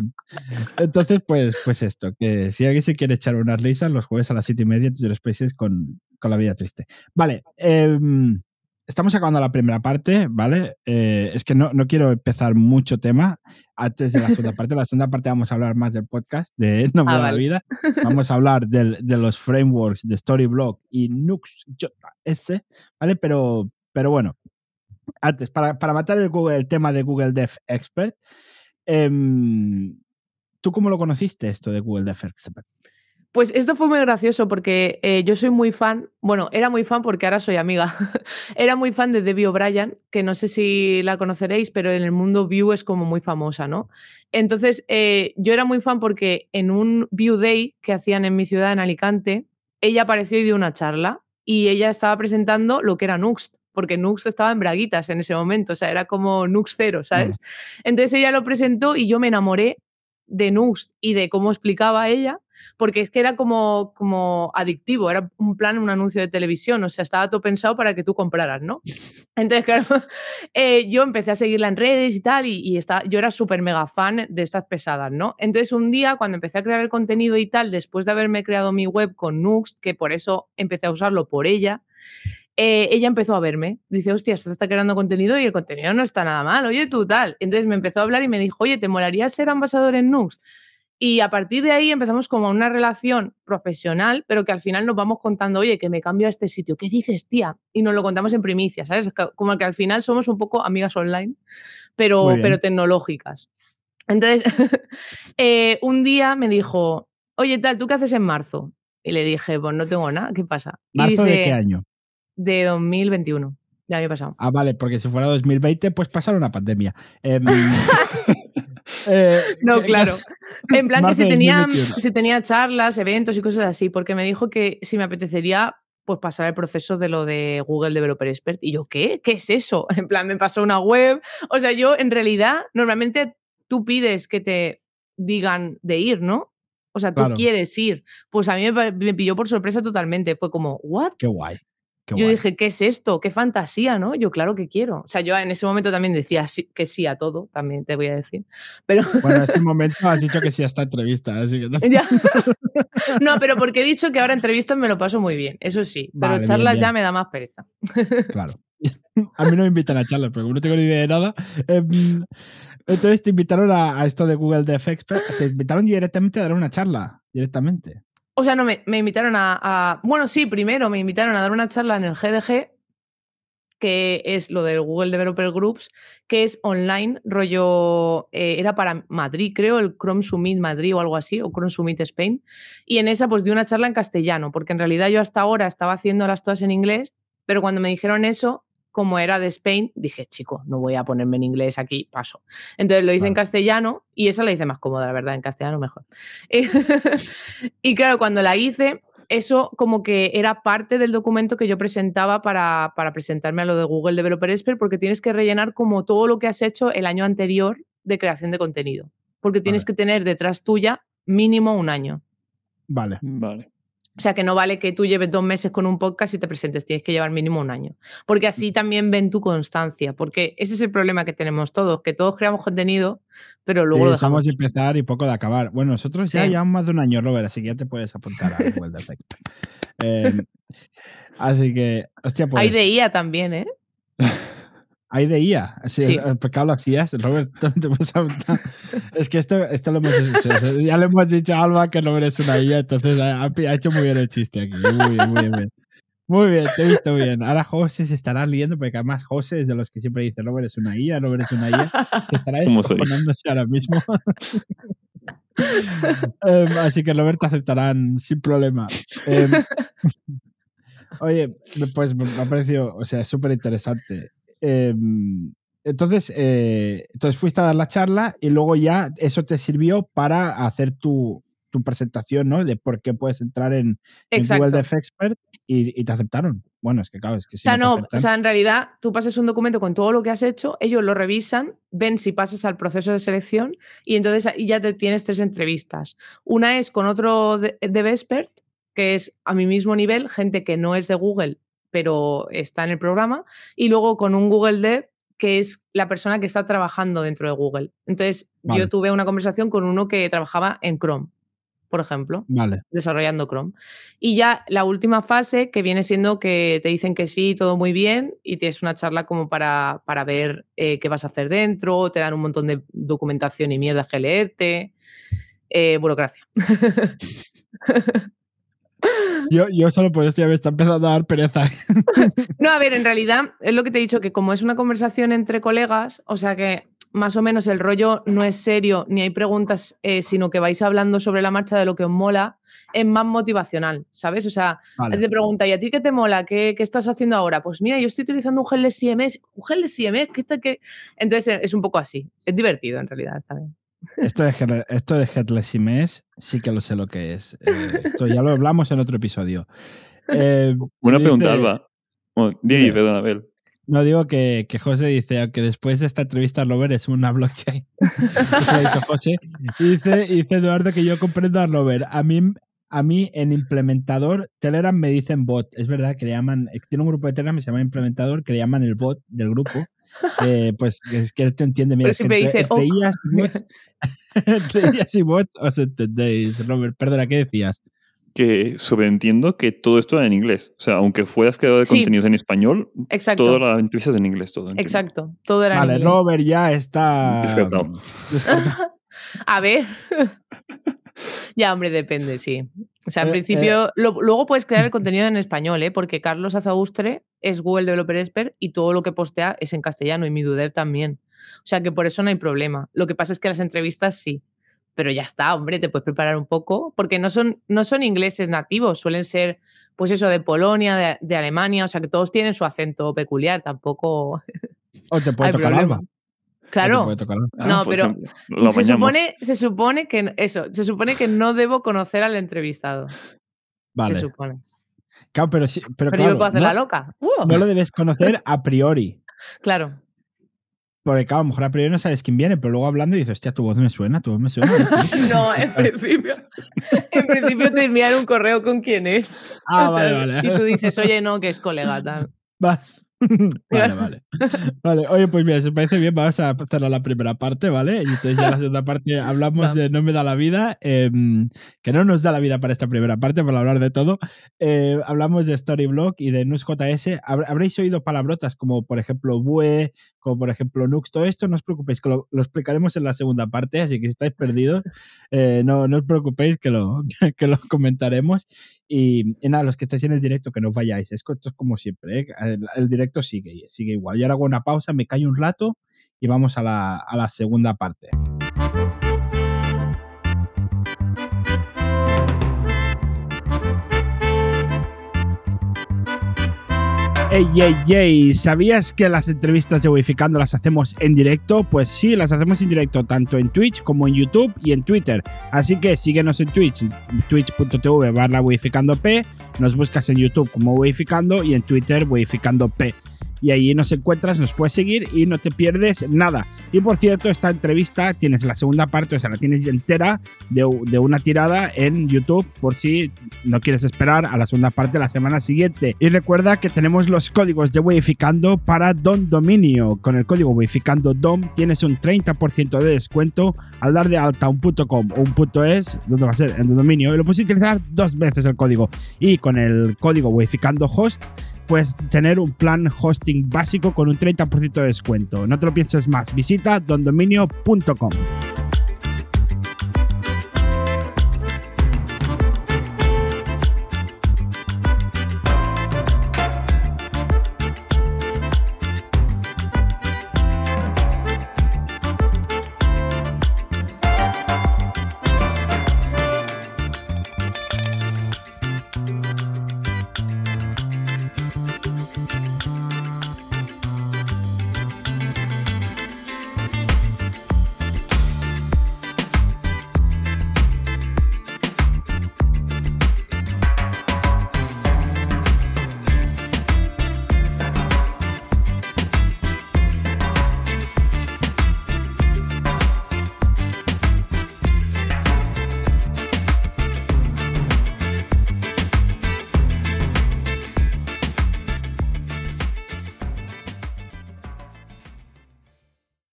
entonces, pues, pues esto, que si alguien se quiere echar unas risas, los jueves a las siete y media, Twitter Spaces con, con la vida triste. Vale, em, estamos acabando la primera parte, ¿vale? Eh, es que no, no quiero empezar mucho tema antes de la segunda [LAUGHS] parte. La segunda parte vamos a hablar más del podcast, de [LAUGHS] No me Ah, da la vida. [LAUGHS] Vamos a hablar del- de los frameworks de Storyblock y Nux.js, ¿vale? Pero, pero bueno, antes, para, para matar el, Google- el tema de Google Dev Expert, em, ¿tú cómo lo conociste esto de Google Dev Expert? Pues esto fue muy gracioso porque eh, yo soy muy fan, bueno, era muy fan porque ahora soy amiga. [LAUGHS] era muy fan de Debbie O'Brien, que no sé si la conoceréis, pero en el mundo Vue es como muy famosa, ¿no? Entonces, eh, yo era muy fan porque en un Vue Day que hacían en mi ciudad, en Alicante, ella apareció y dio una charla y ella estaba presentando lo que era Nuxt, porque Nuxt estaba en braguitas en ese momento, o sea, era como Nuxt cero, ¿sabes? Entonces ella lo presentó y yo me enamoré de Nuxt y de cómo explicaba ella, porque es que era como, como adictivo, era un plan, un anuncio de televisión, o sea, estaba todo pensado para que tú compraras, ¿no? [LAUGHS] Entonces, claro, [LAUGHS] eh, yo empecé a seguirla en redes y tal, y, y estaba- yo era súper mega fan de estas pesadas, ¿no? Entonces, un día, cuando empecé a crear el contenido y tal, después de haberme creado mi web con Nuxt, que por eso empecé a usarlo por ella, eh, ella empezó a verme. Dice, hostia, esto está creando contenido y el contenido no está nada mal. Oye, tú tal. Entonces me empezó a hablar y me dijo, oye, ¿te molaría ser ambasador en Nuxt? Y a partir de ahí empezamos como una relación profesional, pero que al final nos vamos contando, oye, que me cambio a este sitio. ¿Qué dices, tía? Y nos lo contamos en primicia, ¿sabes? Como que al final somos un poco amigas online, pero, pero tecnológicas. Entonces, [LAUGHS] eh, un día me dijo, oye, tal, ¿tú qué haces en marzo? Y le dije, pues no tengo nada, ¿qué pasa? Y ¿Marzo de qué año? De 2021, del año pasado. Ah, vale, porque si fuera 2020, pues pasar una pandemia. Em, [LAUGHS] eh, No, ¿qué- claro. [LAUGHS] En plan que Marzo si de tenía, 2021. si tenía charlas, eventos y cosas así, porque me dijo que si me apetecería pues pasar el proceso de lo de Google Developer Expert. Y yo, ¿qué? ¿Qué es eso? [LAUGHS] En plan, me pasó una web. O sea, yo en realidad, normalmente tú pides que te digan de ir, ¿no? O sea, tú Claro. quieres ir. Pues a mí me, me pilló por sorpresa totalmente. Fue como, ¿what? Qué guay. Qué Yo guay. dije, ¿qué es esto? ¿Qué fantasía, no? Yo, claro que quiero. O sea, yo en ese momento también decía sí- que sí a todo, también te voy a decir. Pero Bueno, en este [LAUGHS] momento has dicho que sí a esta entrevista, así que ya. [LAUGHS] No, pero porque he dicho que ahora entrevistas me lo paso muy bien, eso sí. Pero bien, charlas ya me da más pereza. claro. [LAUGHS] A mí no me invitan a charlas, pero no tengo ni idea de nada. em, entonces te invitaron a, a esto de Google Dev Expert, te invitaron directamente a dar una charla, directamente. O sea, no, me, me invitaron a, Bueno, sí, primero me invitaron a dar una charla en el GDG, que es lo del Google Developer Groups, que es online, rollo. eh, era para Madrid, creo, el Chrome Summit Madrid o algo así, o Chrome Summit Spain. Y en esa, pues di una charla en castellano, porque en realidad yo hasta ahora estaba haciéndolas todas en inglés, pero cuando me dijeron eso. Como era de Spain, dije, chico, no voy a ponerme en inglés aquí, paso. Entonces lo hice en castellano y esa la hice más cómoda, la verdad, en castellano mejor. [LAUGHS] Y claro, cuando la hice, eso como que era parte del documento que yo presentaba para, para presentarme a lo de Google Developer Expert, porque tienes que rellenar como todo lo que has hecho el año anterior de creación de contenido. Porque tienes Vale. que tener detrás tuya mínimo un año. Vale. Vale. O sea, que no vale que tú lleves dos meses con un podcast y te presentes, tienes que llevar mínimo un año. Porque así también ven tu constancia, porque ese es el problema que tenemos todos, que todos creamos contenido, pero luego Sí, lo dejamos. somos de empezar y poco de acabar. Bueno, nosotros ya Sí. llevamos más de un año, Robert, así que ya te puedes apuntar a Dev Expert. [LAUGHS] Em, así que, hostia, pues. Hay de IA también, ¿eh? [LAUGHS] Hay de IA. Sí, Sí. El pecado lo hacías, Robert. [LAUGHS] no te es que esto, esto lo hemos hecho. Ya le hemos dicho a Alba que Robert es una IA, entonces ha, ha hecho muy bien el chiste aquí. Muy bien, muy bien. muy bien. Muy bien, te he visto bien. Ahora José se estará liendo, porque además José es de los que siempre dice Robert es una IA, Robert es una IA. Se estará descojonándose ahora mismo. [LAUGHS] Em, así que Robert te aceptarán sin problema. Em, [LAUGHS] oye, pues me ha parecido, o sea, súper interesante. Em, entonces, eh, entonces fuiste a dar la charla y luego ya eso te sirvió para hacer tu, tu presentación, ¿no? De por qué puedes entrar en. Google Dev Expert y, y te aceptaron. Bueno, es que claro, es que O si sea, no, no, o sea, en realidad tú pasas un documento con todo lo que has hecho, ellos lo revisan, ven si pasas al proceso de selección y entonces ahí ya te tienes tres entrevistas. Una es con otro de- dev expert, que es a mi mismo nivel, gente que no es de Google, pero está en el programa, y luego con un Google Dev, que es la persona que está trabajando dentro de Google. Entonces, Vale. yo tuve una conversación con uno que trabajaba en Chrome, por ejemplo Vale, desarrollando Chrome. Y ya la última fase, que viene siendo que te dicen que sí, todo muy bien, y tienes una charla como para, para ver eh, qué vas a hacer dentro, te dan un montón de documentación y mierdas que leerte. Eh, burocracia. [LAUGHS] yo, yo solo por esto ya me está empezando a dar pereza. [LAUGHS] No, a ver, en realidad es lo que te he dicho, que como es una conversación entre colegas, o sea que más o menos el rollo no es serio, ni hay preguntas, eh, sino que vais hablando sobre la marcha de lo que os mola, es más motivacional, ¿sabes? O sea, Vale. te pregunta, ¿y a ti qué te mola? ¿Qué, qué estás haciendo ahora? Pues mira, yo estoy utilizando un gel CMS. ¿Un gel CMS? ¿Qué está qué? Entonces eh, es un poco así. Es divertido en realidad, bien. Esto de, esto de Headless IMES sí que lo sé lo que es. Eh, esto ya lo hablamos en otro episodio. [LAUGHS] Eh, Una pregunta, Alba. Oh, di, Dime. perdón, Abel. No digo que, que José dice, aunque después de esta entrevista Robert es una blockchain. Eso [LAUGHS] lo ha dicho José. Y dice, y dice Eduardo que yo comprendo a Robert. A mí, a mí en implementador Telegram me dicen bot. Es verdad que le llaman, tiene un grupo de Telegram que se llama implementador que le llaman el bot del grupo. [LAUGHS] Eh, pues es que te entiende. Mira, Pero es que siempre entre, dice, entre. IAs y bots, [LAUGHS] entre [LAUGHS] IAs y bots os entendéis. Robert, perdona, ¿qué decías? Que sobreentiendo que todo esto era en inglés. O sea, aunque fueras creador de Sí. contenidos en español, Exacto. toda la entrevista es en inglés. Todo. Exacto. Todo era en Vale, inglés. Robert ya está Descartado. descartado. A ver. Ya, hombre, depende, sí. O sea, en Eh, principio, lo- luego puedes crear el contenido en español, ¿eh? porque Carlos Azaustre es Google Developer Expert y todo lo que postea es en castellano y mi Dudev también. O sea que por eso no hay problema. Lo que pasa es que las entrevistas sí. Pero ya está, hombre, te puedes preparar un poco, porque no son, no son ingleses nativos, suelen ser, pues eso, de Polonia, de, de Alemania, o sea que todos tienen su acento peculiar, tampoco O te [LAUGHS] puede tocar problema. Claro, puede tocar Alba. Ah, No, por pero ejemplo, lo se supone, se supone que eso, se supone que no debo conocer al entrevistado. Vale. Se supone. Claro, pero sí, pero, Pero yo claro, me puedo hacer no, la loca. ¡Uh! no lo debes conocer a priori. [LAUGHS] Claro. Porque, claro, a lo mejor a priori no sabes quién viene, pero luego hablando dices, hostia, tu voz me suena, tu voz me suena. No, [LAUGHS] en principio, en principio te envían un correo con quién es. Ah, O sea, vale, vale. Y tú dices, oye, no, que es colega [LAUGHS] tal. Va- [LAUGHS] Vale, vale. Vale, oye, pues mira, si os parece bien, vamos a cerrar la primera parte, ¿vale? Y entonces ya en la segunda parte [LAUGHS] hablamos de No me da la vida, em, que no nos da la vida para esta primera parte, para hablar de todo. Eh, hablamos de Storyblock y de Nux.js. Hab- Habréis oído palabrotas como, por ejemplo, Vue, como por ejemplo Nux. Todo esto no os preocupéis, que lo, lo explicaremos en la segunda parte, así que si estáis perdidos, eh, no, no os preocupéis, que lo, [LAUGHS] que lo comentaremos. Y, y nada, los que estáis en el directo, que no os vayáis. Esto es como siempre, ¿eh? el, el directo sigue, sigue igual. Yo ahora hago una pausa, me callo un rato y vamos a la, a la segunda parte. Ey, ey, ey, ¿sabías que las entrevistas de Wificando las hacemos en directo? Pues sí, las hacemos en directo tanto en Twitch como en YouTube y en Twitter. Así que síguenos en Twitch, twitch.tv barra wificandop, nos buscas en YouTube como Wificando y en Twitter wificandop. Y ahí nos encuentras, nos puedes seguir y no te pierdes nada. Y por cierto, esta entrevista tienes la segunda parte, o sea, la tienes entera de, de una tirada en YouTube por si no quieres esperar a la segunda parte la semana siguiente. Y recuerda que tenemos los códigos de Wificando para Don Dominio. Con el código Wificando Dom tienes un 30% de descuento al dar de alta un .com o un .es, donde va a ser en Don Dominio, y lo puedes utilizar dos veces el código. Y con el código Wificando Host puedes tener un plan hosting básico con un 30% de descuento. No te lo pienses más. Visita dondominio.com.